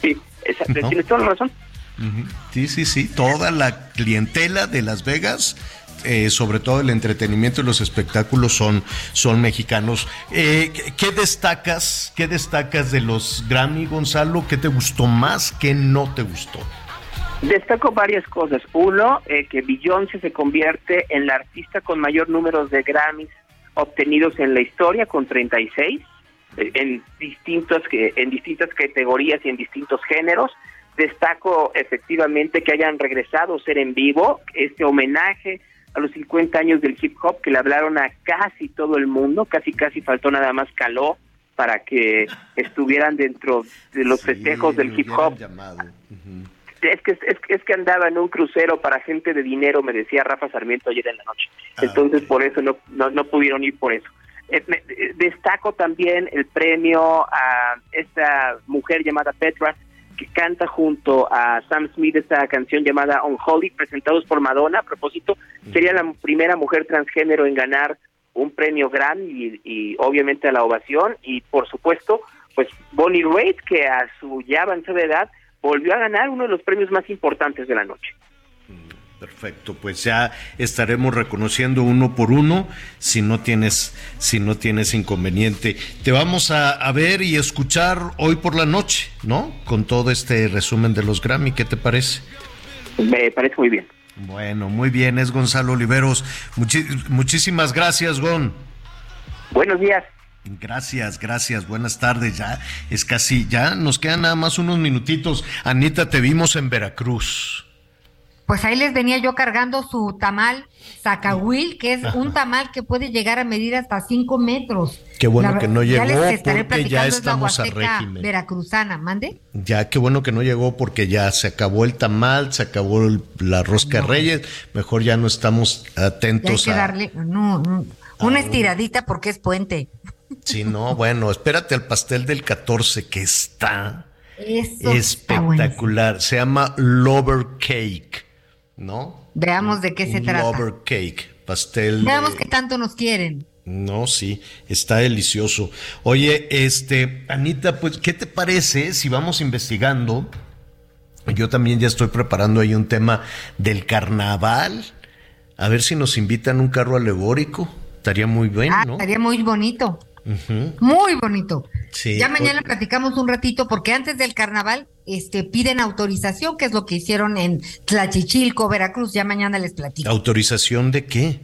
Sí, exacto, ¿No? tienes toda la razón. Sí, sí, sí. Toda la clientela de Las Vegas, eh, sobre todo el entretenimiento y los espectáculos son, son mexicanos. Eh, ¿qué- ¿Qué destacas? ¿Qué destacas de los Grammy, Gonzalo? ¿Qué te gustó más? ¿Qué no te gustó? Destaco varias cosas. Uno, eh, que Beyoncé se convierte en la artista con mayor número de Grammys obtenidos en la historia, con 36, eh, en, distintos, que- en distintas categorías y en distintos géneros. Destaco efectivamente que hayan regresado a ser en vivo, este homenaje a los 50 años del hip hop que le hablaron a casi todo el mundo, casi casi faltó nada más caló para que estuvieran dentro de los festejos del hip hop. Es, que- es que andaba en un crucero para gente de dinero, me decía Rafa Sarmiento ayer en la noche. Entonces, por eso no, no, no pudieron ir por eso. Eh, me- eh, destaco también el premio a esta mujer llamada Petra, que canta junto a Sam Smith esta canción llamada Unholy, presentados por Madonna. A propósito, sería la primera mujer transgénero en ganar un premio Grammy y, y obviamente a la ovación. Y por supuesto, pues Bonnie Raitt, que a su ya avanzada edad volvió a ganar uno de los premios más importantes de la noche. Perfecto, pues ya estaremos reconociendo uno por uno si no tienes, si no tienes inconveniente. Te vamos a, a ver y escuchar hoy por la noche, ¿no? Con todo este resumen de los Grammy, ¿qué te parece? Me parece muy bien. Bueno, muy bien, es Gonzalo Oliveros. Muchi- muchísimas gracias, Gon. Buenos días. Gracias, gracias, buenas tardes. Ya es casi, ya nos quedan nada más unos minutitos. Anita, te vimos en Veracruz. Pues ahí les venía yo cargando su tamal zacahuil, que es un tamal que puede llegar a medir hasta 5 metros. Qué bueno La que no ya llegó les estaré porque ya platicando, es la estamos a régimen. veracruzana, mande. Ya, qué bueno que no llegó porque ya se acabó el tamal, se acabó el- la rosca de reyes. Mejor ya no estamos Ya hay atentos que a. darle, no, no, una estiradita porque es puente. Sí, no, bueno, espérate al pastel del 14 que está Eso está buenísimo. espectacular. Se llama Lover Cake, ¿no? Veamos de qué se trata. Lover Cake, pastel. de- Veamos qué tanto nos quieren. No, sí, está delicioso. Oye, este, Anita, pues, ¿qué te parece si vamos investigando Yo también ya estoy preparando ahí un tema del carnaval. A ver si nos invitan un carro alegórico. Estaría muy bueno, Ah, ¿no? estaría muy bonito, Muy bonito. Sí, ya mañana platicamos un ratito porque antes del carnaval este piden autorización, que es lo que hicieron en Tlachichilco, Veracruz. Ya mañana les platico. ¿Autorización de qué?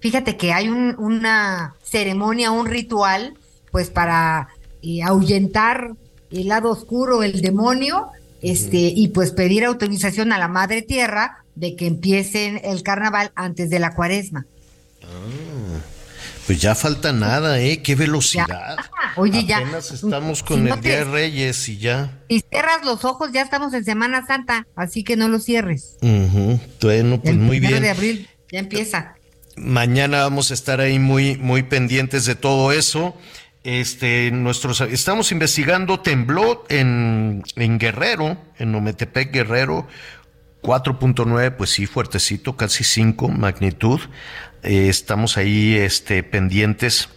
Fíjate que hay un- una ceremonia, un ritual, pues para eh, ahuyentar el lado oscuro, el demonio, este, y pues pedir autorización a la Madre Tierra de que empiecen el carnaval antes de la cuaresma. Pues ya falta nada, ¿eh? Qué velocidad. Oye, ya. Apenas estamos con Si no el te- Día de Reyes y ya. Si cierras los ojos, ya estamos en Semana Santa, así que no los cierres. Ujú. Bueno, pues El muy bien. de abril ya empieza. Mañana vamos a estar ahí muy, muy pendientes de todo eso. Este, nuestros, estamos investigando, tembló en, en Guerrero, en Ometepec, Guerrero, 4.9, pues sí, fuertecito, casi 5 magnitud. Eh, estamos ahí, este, pendientes.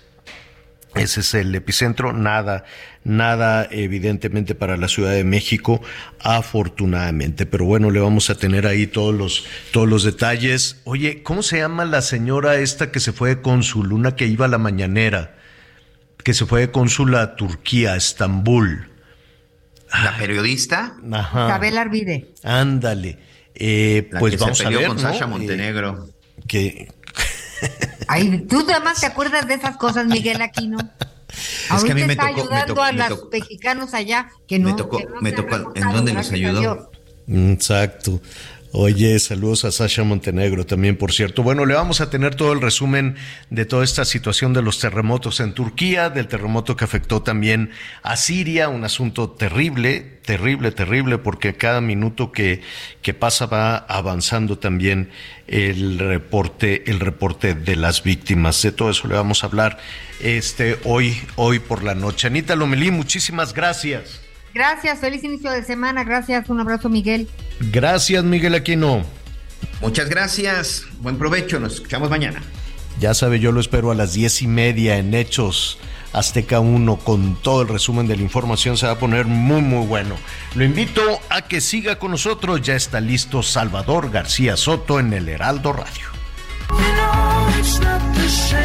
Ese es el epicentro, nada, nada evidentemente para la Ciudad de México, afortunadamente. Pero bueno, le vamos a tener ahí todos los, todos los detalles. Oye, ¿cómo se llama la señora esta que se fue de cónsul, una que iba a la mañanera, que se fue de cónsul a Turquía, a Estambul? La periodista. Ajá. Isabel Arvide. Ándale. Eh, La pues que se vamos a peleó ver, con ¿no? Sasha Eh, Montenegro. que Ay, tú nada más te acuerdas de esas cosas, Miguel Aquino. Ahorita a mí me está tocó- me ayudando tocó- a me los mexicanos allá que no. me tocó, que no me se tocó, ¿en dónde a ayudó? Exacto. Oye, saludos a Sasha Montenegro también, por cierto. Bueno, le vamos a tener todo el resumen de toda esta situación de los terremotos en Turquía, del terremoto que afectó también a Siria, un asunto terrible, terrible, terrible, porque cada minuto que, que pasa va avanzando también el reporte, el reporte de las víctimas. De todo eso le vamos a hablar este hoy, hoy por la noche. Anita Lomelí, muchísimas gracias. Gracias, feliz inicio de semana. Gracias, un abrazo, Miguel. Gracias, Miguel Aquino. Muchas gracias. Buen provecho. Nos escuchamos mañana. Ya sabe, yo lo espero a las diez y media en Hechos Azteca 1 con todo el resumen de la información. Se va a poner muy, muy bueno. Lo invito a que siga con nosotros. Ya está listo Salvador García Soto en el Heraldo Radio. It's